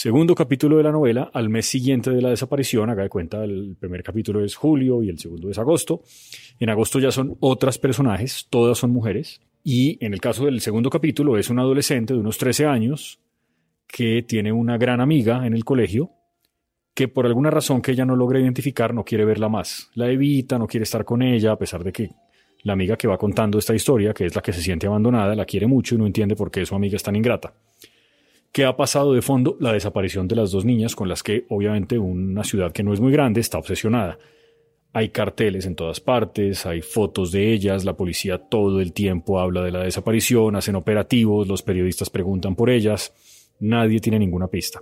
Segundo capítulo de la novela, al mes siguiente de la desaparición, haga de cuenta, el primer capítulo es julio y el segundo es agosto. En agosto ya son otras personajes, todas son mujeres. Y en el caso del segundo capítulo es un adolescente de unos 13 años que tiene una gran amiga en el colegio que por alguna razón que ella no logra identificar no quiere verla más. La evita, no quiere estar con ella, a pesar de que la amiga que va contando esta historia, que es la que se siente abandonada, la quiere mucho y no entiende por qué su amiga es tan ingrata. ¿Qué ha pasado de fondo? La desaparición de las dos niñas con las que obviamente una ciudad que no es muy grande está obsesionada. Hay carteles en todas partes, hay fotos de ellas, la policía todo el tiempo habla de la desaparición, hacen operativos, los periodistas preguntan por ellas, nadie tiene ninguna pista.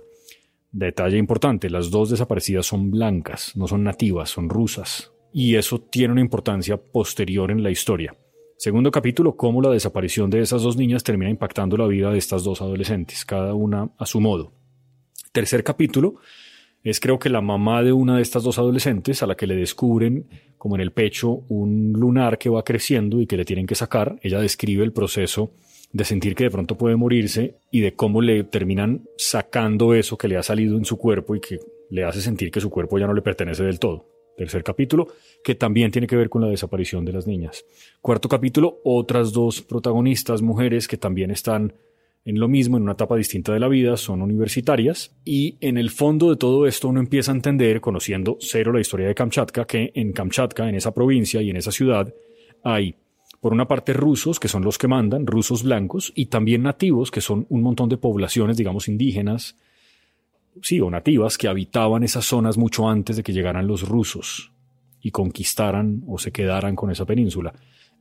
Detalle importante, las dos desaparecidas son blancas, no son nativas, son rusas, y eso tiene una importancia posterior en la historia. Segundo capítulo, cómo la desaparición de esas dos niñas termina impactando la vida de estas dos adolescentes, cada una a su modo. Tercer capítulo es creo que la mamá de una de estas dos adolescentes a la que le descubren como en el pecho un lunar que va creciendo y que le tienen que sacar. Ella describe el proceso de sentir que de pronto puede morirse y de cómo le terminan sacando eso que le ha salido en su cuerpo y que le hace sentir que su cuerpo ya no le pertenece del todo tercer capítulo, que también tiene que ver con la desaparición de las niñas. Cuarto capítulo, otras dos protagonistas, mujeres que también están en lo mismo, en una etapa distinta de la vida, son universitarias, y en el fondo de todo esto uno empieza a entender, conociendo cero la historia de Kamchatka, que en Kamchatka, en esa provincia y en esa ciudad, hay por una parte rusos, que son los que mandan, rusos blancos, y también nativos, que son un montón de poblaciones, digamos, indígenas, sí, o nativas que habitaban esas zonas mucho antes de que llegaran los rusos y conquistaran o se quedaran con esa península.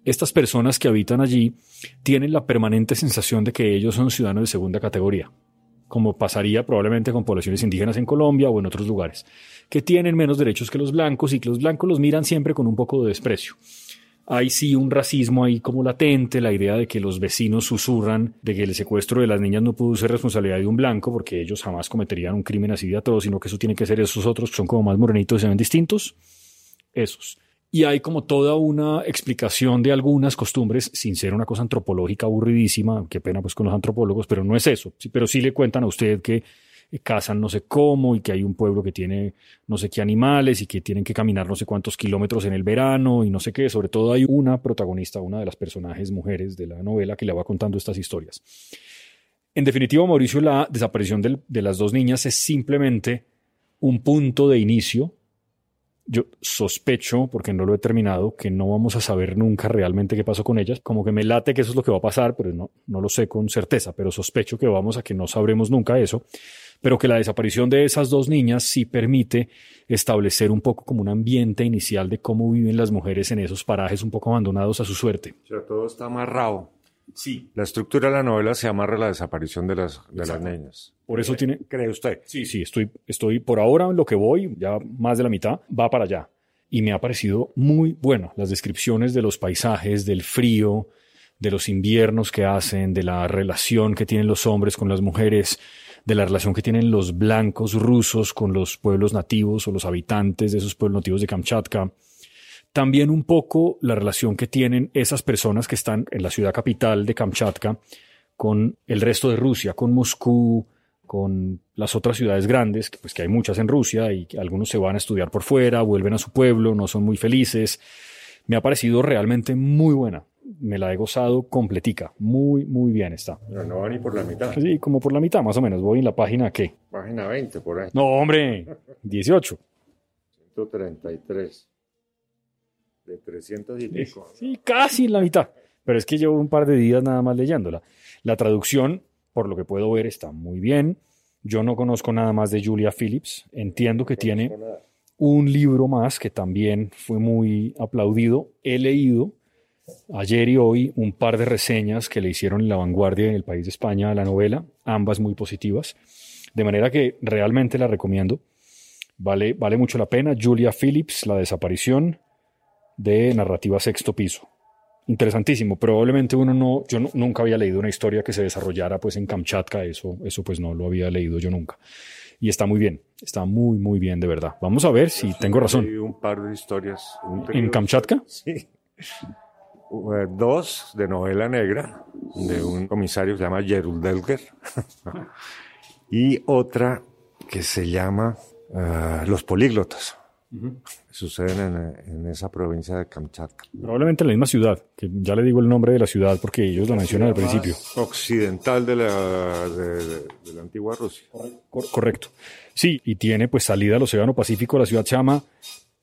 Estas personas que habitan allí tienen la permanente sensación de que ellos son ciudadanos de segunda categoría, como pasaría probablemente con poblaciones indígenas en Colombia o en otros lugares, que tienen menos derechos que los blancos y que los blancos los miran siempre con un poco de desprecio hay sí un racismo ahí como latente, la idea de que los vecinos susurran de que el secuestro de las niñas no pudo ser responsabilidad de un blanco porque ellos jamás cometerían un crimen así de atroz, sino que eso tiene que ser esos otros que son como más morenitos y se ven distintos, esos. Y hay como toda una explicación de algunas costumbres, sin ser una cosa antropológica aburridísima, qué pena pues con los antropólogos, pero no es eso, pero sí le cuentan a usted que cazan no sé cómo y que hay un pueblo que tiene no sé qué animales y que tienen que caminar no sé cuántos kilómetros en el verano y no sé qué. Sobre todo hay una protagonista, una de las personajes mujeres de la novela que le va contando estas historias. En definitiva, Mauricio, la desaparición de las dos niñas es simplemente un punto de inicio. Yo sospecho, porque no lo he terminado, que no vamos a saber nunca realmente qué pasó con ellas. Como que me late que eso es lo que va a pasar, pero no, no lo sé con certeza, pero sospecho que vamos a que no sabremos nunca eso pero que la desaparición de esas dos niñas sí permite establecer un poco como un ambiente inicial de cómo viven las mujeres en esos parajes un poco abandonados a su suerte. O sea, todo está amarrado. Sí. La estructura de la novela se amarra a la desaparición de las, de las niñas. Por eso tiene... ¿Cree usted? Sí, sí, estoy, estoy por ahora en lo que voy, ya más de la mitad, va para allá. Y me ha parecido muy bueno las descripciones de los paisajes, del frío, de los inviernos que hacen, de la relación que tienen los hombres con las mujeres, de la relación que tienen los blancos rusos con los pueblos nativos o los habitantes de esos pueblos nativos de Kamchatka. También un poco la relación que tienen esas personas que están en la ciudad capital de Kamchatka con el resto de Rusia, con Moscú, con las otras ciudades grandes, pues que hay muchas en Rusia y algunos se van a estudiar por fuera, vuelven a su pueblo, no son muy felices. Me ha parecido realmente muy buena. Me la he gozado completica. Muy, muy bien está. Pero no va ni por la mitad. Sí, como por la mitad más o menos. Voy en la página ¿qué? Página 20 por ahí. No, hombre, 18. 133. De 300 y pico. Sí, casi en la mitad. Pero es que llevo un par de días nada más leyéndola. La traducción, por lo que puedo ver, está muy bien. Yo no conozco nada más de Julia Phillips. Entiendo que tiene un libro más que también fue muy aplaudido. He leído ayer y hoy un par de reseñas que le hicieron en La Vanguardia en el país de España a la novela, ambas muy positivas. De manera que realmente la recomiendo. Vale, vale mucho la pena. Julia Phillips, La desaparición de narrativa sexto piso. Interesantísimo. Probablemente uno no, yo no- nunca había leído una historia que se desarrollara pues en Kamchatka. Eso, eso pues no lo había leído yo nunca. Y está muy bien. Está muy, muy bien, de verdad. Vamos a ver si tengo razón. Un par de historias. ¿En Kamchatka? Sí. Eh, Dos de novela negra, de un comisario que se llama Gerald Delger. y otra que se llama eh, Los Políglotas. Suceden en, en esa provincia de Kamchatka. Probablemente en la misma ciudad, que ya le digo el nombre de la ciudad porque ellos lo mencionan al principio. Occidental de la, de, de- de la antigua Rusia. Cor- correcto. Sí, y tiene pues salida al Océano Pacífico. La ciudad se llama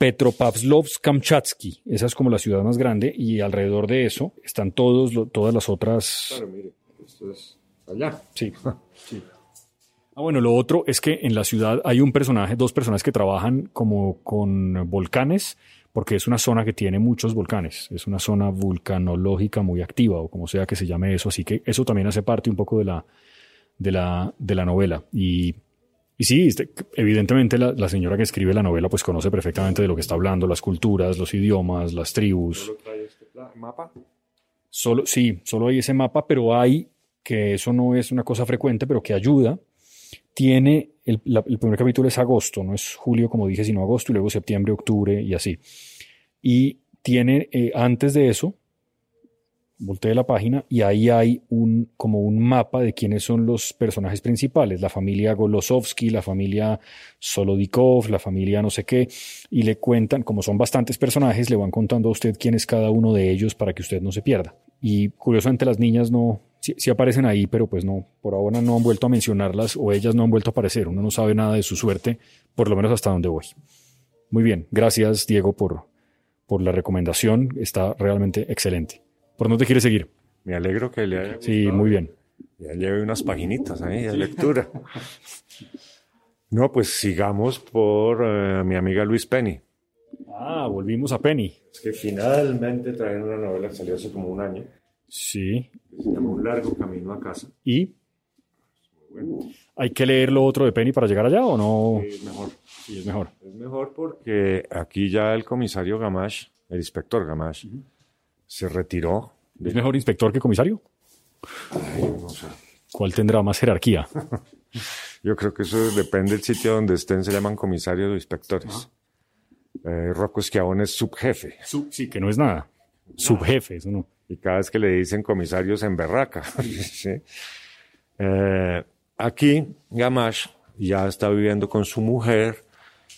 Petropavlovsk-Kamchatsky. Esa es como la ciudad más grande y alrededor de eso están todos, lo- todas las otras... Claro, mire, esto es allá. Sí. sí. Ah, bueno, lo otro es que en la ciudad hay un personaje, dos personajes que trabajan como con volcanes, porque es una zona que tiene muchos volcanes. Es una zona vulcanológica muy activa, o como sea que se llame eso. Así que eso también hace parte un poco de la, de la, de la novela. Y, y sí, este, evidentemente la, la señora que escribe la novela pues conoce perfectamente de lo que está hablando, las culturas, los idiomas, las tribus. ¿Solo trae este mapa? Solo, sí, solo hay ese mapa, pero hay que eso no es una cosa frecuente, pero que ayuda. Tiene, el, la- el primer capítulo es agosto, no es julio como dije, sino agosto y luego septiembre, octubre y así. Y tiene, eh, antes de eso, volteé la página y ahí hay un, como un mapa de quiénes son los personajes principales, la familia Golosovsky, la familia Solodikov, la familia no sé qué, y le cuentan, como son bastantes personajes, le van contando a usted quién es cada uno de ellos para que usted no se pierda. Y curiosamente las niñas no, sí, aparecen ahí, pero pues no, por ahora no han vuelto a mencionarlas o ellas no han vuelto a aparecer. Uno no sabe nada de su suerte, por lo menos hasta donde voy. Muy bien, gracias Diego por, por la recomendación, está realmente excelente. ¿Por dónde quiere seguir? Me alegro que le haya Sí, muy bien. Ya lleve unas paginitas ahí de lectura. No, pues sigamos por eh, mi amiga Luis Penny. Ah, volvimos a Penny. Es que finalmente traen una novela que salió hace como un año, Sí, que se llama Un largo camino a casa. y Bueno, ¿hay que leer lo otro de Penny para llegar allá o no? es mejor. Sí, es mejor. Es mejor porque aquí ya el comisario Gamache, el inspector Gamache, se retiró. ¿Es mejor inspector que comisario? Ay, no sé. ¿Cuál tendrá más jerarquía? Yo creo que eso depende del sitio donde estén, se llaman comisarios o inspectores. Eh, Rocco es subjefe. sí, que no es nada. Subjefe, eso no. Y cada vez que le dicen comisarios en berraca. ¿sí? Eh, aquí, Gamache ya está viviendo con su mujer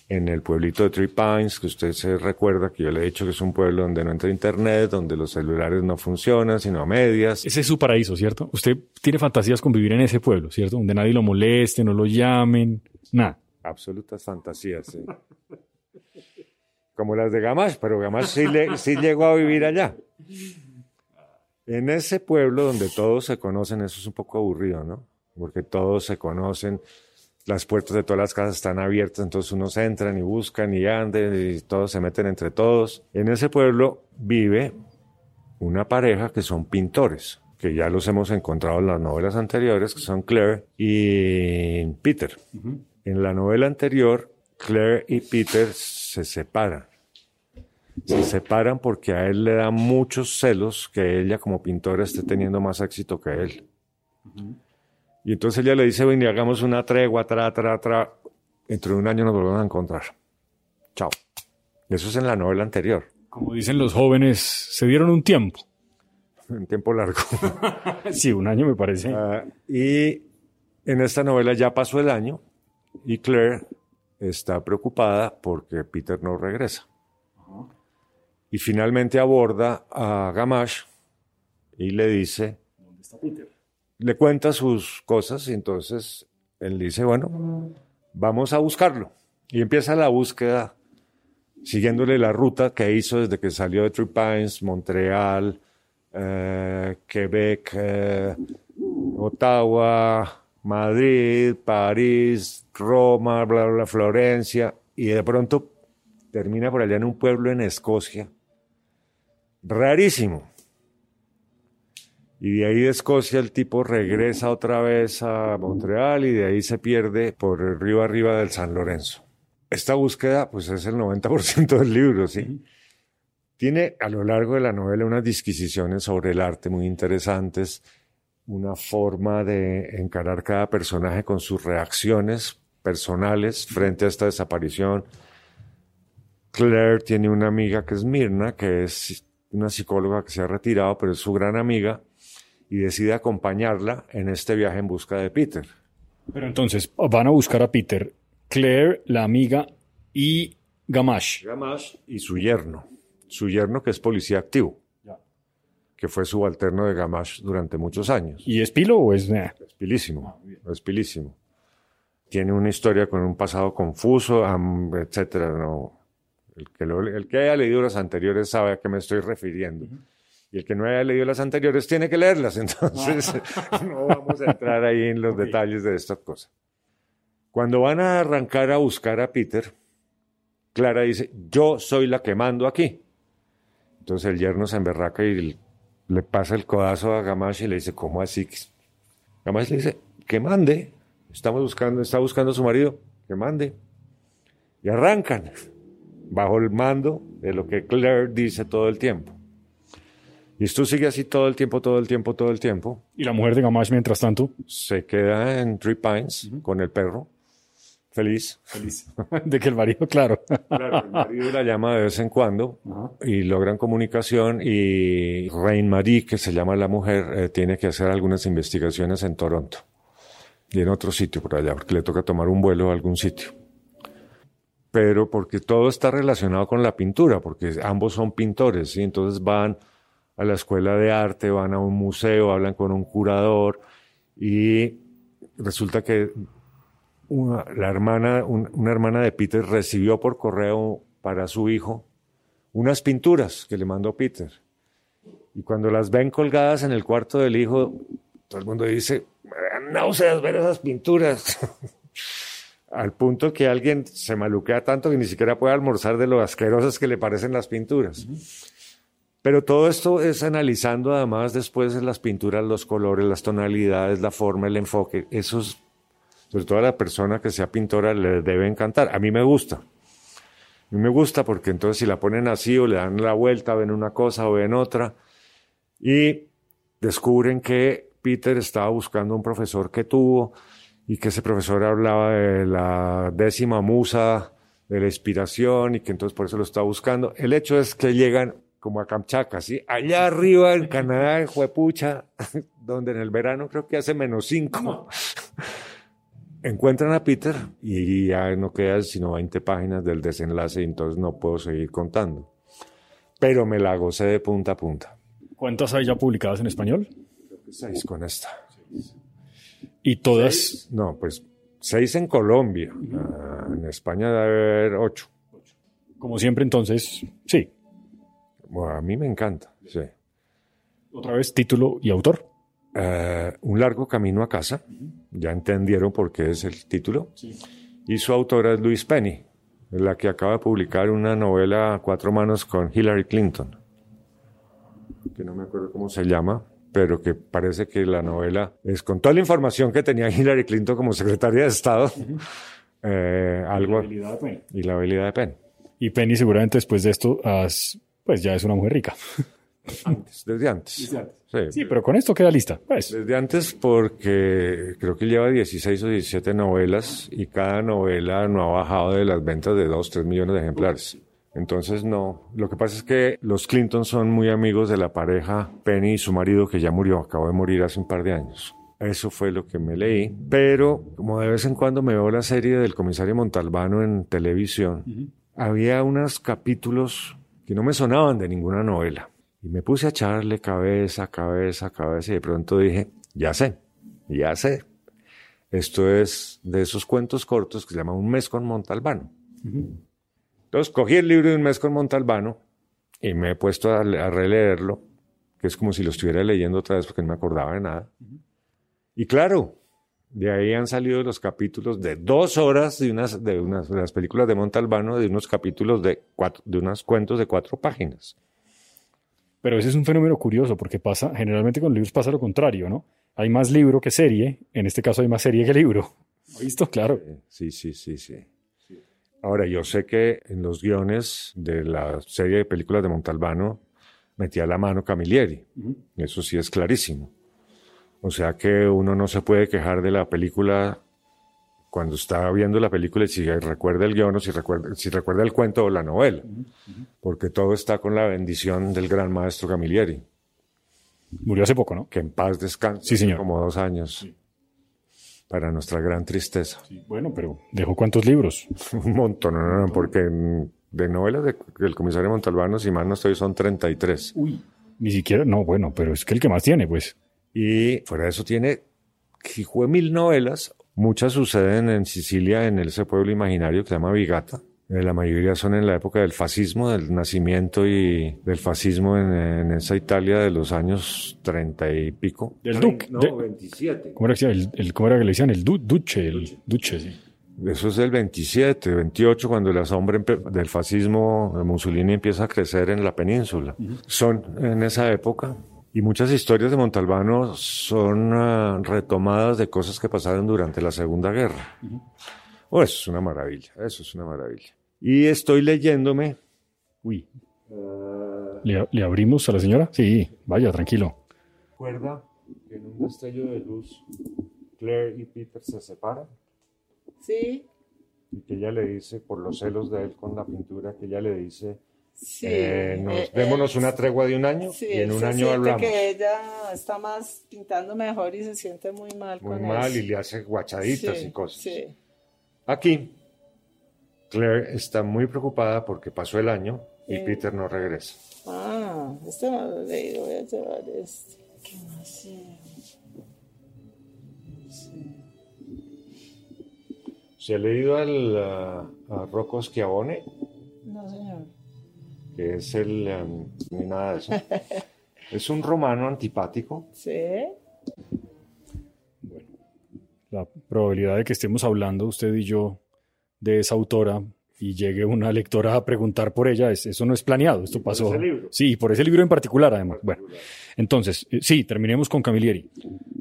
en el pueblito de Three Pines, que usted se recuerda que yo le he dicho que es un pueblo donde no entra internet, donde los celulares no funcionan, sino a medias. Ese es su paraíso, ¿cierto? Usted tiene fantasías con vivir en ese pueblo, ¿cierto? Donde nadie lo moleste, no lo llamen, nada. Absolutas fantasías, sí. Como las de Gamache, pero Gamache sí, le- sí llegó a vivir allá. En ese pueblo donde todos se conocen, eso es un poco aburrido, ¿no? Porque todos se conocen, las puertas de todas las casas están abiertas, entonces unos entran y buscan y andan y todos se meten entre todos. En ese pueblo vive una pareja que son pintores. que ya los hemos encontrado en las novelas anteriores, que son Claire y Peter. En la novela anterior, Claire y Peter se separan. Se separan porque a él le da muchos celos que ella como pintora esté teniendo más éxito que él. Y entonces ella le dice, ven y hagamos una tregua, tra, tra, tra. Dentro de un año nos volvemos a encontrar. Chao. Eso es en la novela anterior. Como dicen los jóvenes, se dieron un tiempo. Un tiempo largo. sí, un año me parece. Ah, y en esta novela ya pasó el año y Claire está preocupada porque Peter no regresa. Y finalmente aborda a Gamache y le dice, ¿dónde está Peter? Le cuenta sus cosas y entonces él dice, bueno, vamos a buscarlo. Y empieza la búsqueda siguiéndole la ruta que hizo desde que salió de Three Pines, Montreal, eh, Quebec, eh, Ottawa, Madrid, París, Roma, bla, bla, Florencia, y de pronto termina por allá en un pueblo en Escocia. Rarísimo. Y de ahí de Escocia el tipo regresa otra vez a Montreal y de ahí se pierde por el río arriba del San Lorenzo. Esta búsqueda, pues es el 90% del libro, ¿sí? Tiene a lo largo de la novela unas disquisiciones sobre el arte muy interesantes, una forma de encarar cada personaje con sus reacciones personales frente a esta desaparición. Claire tiene una amiga que es Mirna, que es una psicóloga que se ha retirado, pero es su gran amiga, y decide acompañarla en este viaje en busca de Peter. Pero entonces van a buscar a Peter, Claire, la amiga, y Gamache. Gamache y su yerno su yerno que es policía activo, que fue subalterno de Gamache durante muchos años. ¿Y es pilo o es...? Es pilísimo, es pilísimo. Tiene una historia con un pasado confuso, etcétera. No. El, que el que haya leído las anteriores sabe a qué me estoy refiriendo. Y el que no haya leído las anteriores tiene que leerlas. Entonces, no vamos a entrar ahí en los detalles de estas cosas. Cuando van a arrancar a buscar a Peter, Clara dice, yo soy la que mando aquí. Entonces el yerno se emberraca y le pasa el codazo a Gamache y le dice, ¿cómo así? Gamache le dice, que mande. Estamos buscando, está buscando a su marido, que mande. Y arrancan bajo el mando de lo que Claire dice todo el tiempo. Y esto sigue así todo el tiempo, todo el tiempo, todo el tiempo. ¿Y la mujer de Gamache, mientras tanto? Se queda en Three Pines con el perro Feliz. Feliz. De que el marido, claro. Claro, el marido la llama de vez en cuando y logran comunicación y Rain Marie, que se llama la mujer, eh, tiene que hacer algunas investigaciones en Toronto y en otro sitio por allá, porque le toca tomar un vuelo a algún sitio. Pero porque todo está relacionado con la pintura, porque ambos son pintores, y entonces van a la escuela de arte, van a un museo, hablan con un curador y resulta que una, la hermana, una hermana de Peter recibió por correo para su hijo unas pinturas que le mandó Peter. Y cuando las ven colgadas en el cuarto del hijo, todo el mundo dice, náuseas ver esas pinturas. Al punto que alguien se maluquea tanto que ni siquiera puede almorzar de lo asquerosas que le parecen las pinturas. Pero todo esto es analizando además después las pinturas, los colores, las tonalidades, la forma, el enfoque. Esos sobre todo a la persona que sea pintora le debe encantar. A mí me gusta. A mí me gusta porque entonces si la ponen así o le dan la vuelta, ven una cosa o ven otra y descubren que Peter estaba buscando un profesor que tuvo y que ese profesor hablaba de la décima musa de la inspiración y que entonces por eso lo estaba buscando. El hecho es que llegan como a Kamchatka, ¿sí? Allá arriba en Canadá, en Juepucha, donde en el verano creo que hace menos cinco encuentran a Peter y ya no quedan sino 20 páginas del desenlace y entonces no puedo seguir contando. Pero me la gocé de punta a punta. ¿Cuántas hay ya publicadas en español? Seis con esta. ¿Y todas? No, pues seis en Colombia. Ah, en España debe haber ocho. Como siempre, entonces, sí. Bueno, a mí me encanta, sí. Otra vez, título y autor. Eh, un largo camino a casa, ya entendieron por qué es el título, y su autora es Louise Penny, la que acaba de publicar una novela a cuatro manos con Hillary Clinton, que no me acuerdo cómo se llama, pero que parece que la novela es con toda la información que tenía Hillary Clinton como secretaria de Estado, eh, algo... Y la habilidad de Penny. Y la habilidad de Penny. Y Penny seguramente después de esto, has- pues ya es una mujer rica. Antes, desde antes. Sí. Sí, pero con esto queda lista. Pues, Desde antes porque creo que lleva 16 o 17 novelas y cada novela no ha bajado de las ventas de 2, 3 millones de ejemplares. Entonces no, lo que pasa es que los Clinton son muy amigos de la pareja Penny y su marido que ya murió, acabó de morir hace un par de años. Eso fue lo que me leí, pero como de vez en cuando me veo la serie del comisario Montalbano en televisión, había unos capítulos que no me sonaban de ninguna novela. Y me puse a echarle cabeza, cabeza, cabeza y de pronto dije, ya sé, ya sé. Esto es de esos cuentos cortos que se llama Un mes con Montalbano. Entonces cogí el libro de Un mes con Montalbano y me he puesto a, le- a releerlo, que es como si lo estuviera leyendo otra vez porque no me acordaba de nada. Y claro, de ahí han salido los capítulos de dos horas de unas, de unas de las películas de Montalbano, de unos capítulos de cuatro, de unos cuentos de cuatro páginas. pero ese es un fenómeno curioso porque pasa, generalmente con libros pasa lo contrario, ¿no? Hay más libro que serie, en este caso hay más serie que libro. ¿Has visto? Claro. Sí, sí, sí, sí. Ahora, yo sé que en los guiones de la serie de películas de Montalbano metía la mano Camilleri. Eso sí es clarísimo. O sea que uno no se puede quejar de la película cuando está viendo la película y si recuerda el guion o si recuerda, si recuerda el cuento o la novela. Porque todo está con la bendición del gran maestro Camilleri. Murió hace poco, ¿no? Que en paz descanse. Sí, señor. Como dos años. Para nuestra gran tristeza. Bueno, pero ¿dejó cuántos libros? Un montón, no, no, no, porque de novelas de- del comisario Montalbano, si mal no estoy, son 33. Uy. Ni siquiera, no, bueno, pero es que el que más tiene, pues. Y fuera de eso tiene, hijo de mil novelas. Muchas suceden en Sicilia, en ese pueblo imaginario que se llama Vigata. Eh, La mayoría son en la época del fascismo, del nacimiento y del fascismo en, en esa Italia de los años 30 y pico. Del Duc, No, de- 27. ¿Cómo era el, el- ¿cómo era que le decían? El du- Duce, el Duce, sí. Eso es del 27, 28, cuando la sombra del fascismo de Mussolini empieza a crecer en la península. Son en esa época. Y muchas historias de Montalbano son ah, retomadas de cosas que pasaron durante la Segunda Guerra. Oh, eso es una maravilla, eso es una maravilla. Y estoy leyéndome. Uy. ¿Le, le abrimos a la señora? Sí, vaya, tranquilo. ¿Recuerda que en un destello de luz Claire y Peter se separan? Sí, Y que ella le dice, por los celos de él con la pintura, que ella le dice, sí. Eh, nos, eh, démonos eh, una tregua de un año sí, y en un se año hablamos. que ella está más pintando mejor y se siente muy mal Muy con mal eso. y le hace guachaditas Sí, y cosas. Sí, Aquí, Claire está muy preocupada porque pasó el año y. Peter no regresa. Ah, este no lo he leído, voy a llevar este. ¿Qué más? Sí. ¿Se ha leído al, ah, a Rocco Schiavone? Que es el... em, ni nada de eso. es un romano antipático. Sí. La probabilidad de que estemos hablando usted y yo de esa autora y llegue una lectora a preguntar por ella, es- eso no es planeado, esto por pasó. ese libro. Sí, por ese libro en particular, además. Bueno, entonces, eh, sí, terminemos con Camilleri.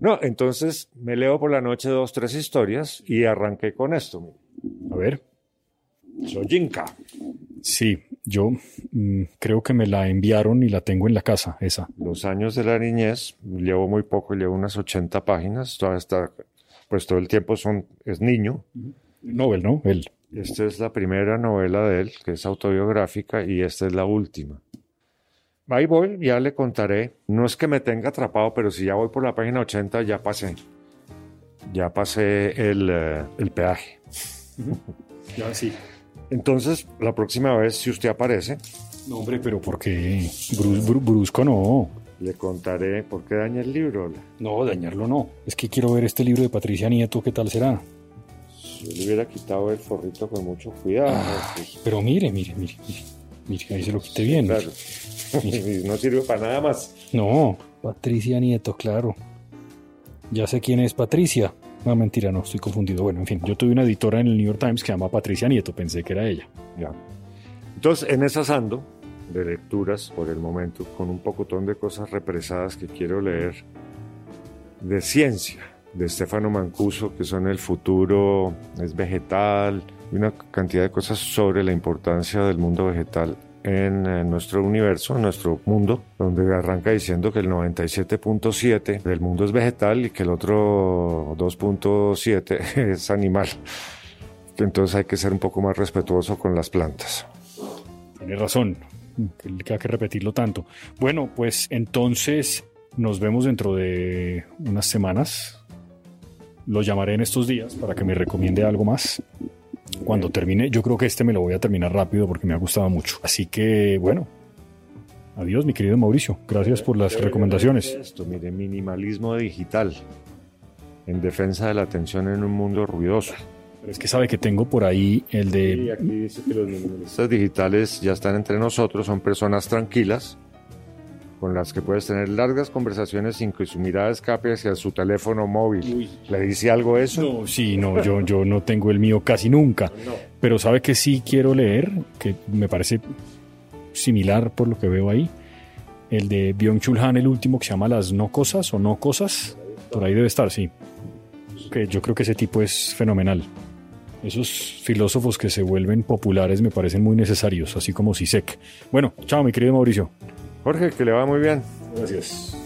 No, entonces me leo por la noche dos, tres historias y arranqué con esto. mire. A ver. Soyinka. Sí, yo mm, creo que me la enviaron y la tengo en la casa, esa. Los años de la niñez, llevo muy poco, llevo unas 80 páginas, toda esta, pues todo el tiempo son, es niño. Nobel, ¿no? Él. Esta es la primera novela de él, que es autobiográfica, y esta es la última. Ahí voy, ya le contaré. No es que me tenga atrapado, pero si ya voy por la página 80, ya pasé. Ya pasé el, eh, el peaje. Ya, sí. Entonces, la próxima vez, si usted aparece, No, hombre, pero ¿por qué? Brus- bru- brusco no. le contaré por qué daña el libro. No, dañarlo no. Es que quiero ver este libro de Patricia Nieto, ¿qué tal será? Yo le hubiera quitado el forrito con mucho cuidado. Ay, pero mire, mire, mire, mire. Mire, ahí se lo quité bien. Claro. No sirve para nada más. No, Patricia Nieto, claro. Ya sé quién es Patricia. No, mentira, no, estoy confundido. Bueno, en fin, yo tuve una editora en el New York Times que se llama Patricia Nieto, pensé que era ella. Ya. Entonces, en esas ando, de lecturas por el momento, con un pocotón de cosas represadas que quiero leer de ciencia, de Stefano Mancuso, que son el futuro, es vegetal, y una cantidad de cosas sobre la importancia del mundo vegetal en, en nuestro universo, en nuestro mundo, donde arranca diciendo que el 97.7 del mundo es vegetal y que el otro 2.7 es animal. Entonces hay que ser un poco más respetuoso con las plantas. Tiene razón, que hay que repetirlo tanto. Bueno, pues entonces nos vemos dentro de unas semanas. Lo llamaré en estos días para que me recomiende algo más. Cuando termine, yo creo que este me lo voy a terminar rápido porque me ha gustado mucho. Así que, bueno, adiós, mi querido Mauricio. Gracias por las recomendaciones. Esto, mire, minimalismo digital en defensa de la atención en un mundo ruidoso. Pero es que sabe que tengo por ahí el de... Y aquí dice que los minimalistas digitales ya están entre nosotros, son personas tranquilas, con las que puedes tener largas conversaciones sin que su mirada escape hacia su teléfono móvil. Uy. ¿Le dice algo eso? No, sí, no, yo, yo no tengo el mío casi nunca. Pero sabe que sí quiero leer, que me parece similar por lo que veo ahí. El de Byung-Chul Han, el último, que se llama Las No Cosas o No Cosas. Por ahí debe estar, sí. Que yo creo que ese tipo es fenomenal. Esos filósofos que se vuelven populares me parecen muy necesarios, así como Sisek. Bueno, chao, mi querido Mauricio. Jorge, que le va muy bien. Gracias.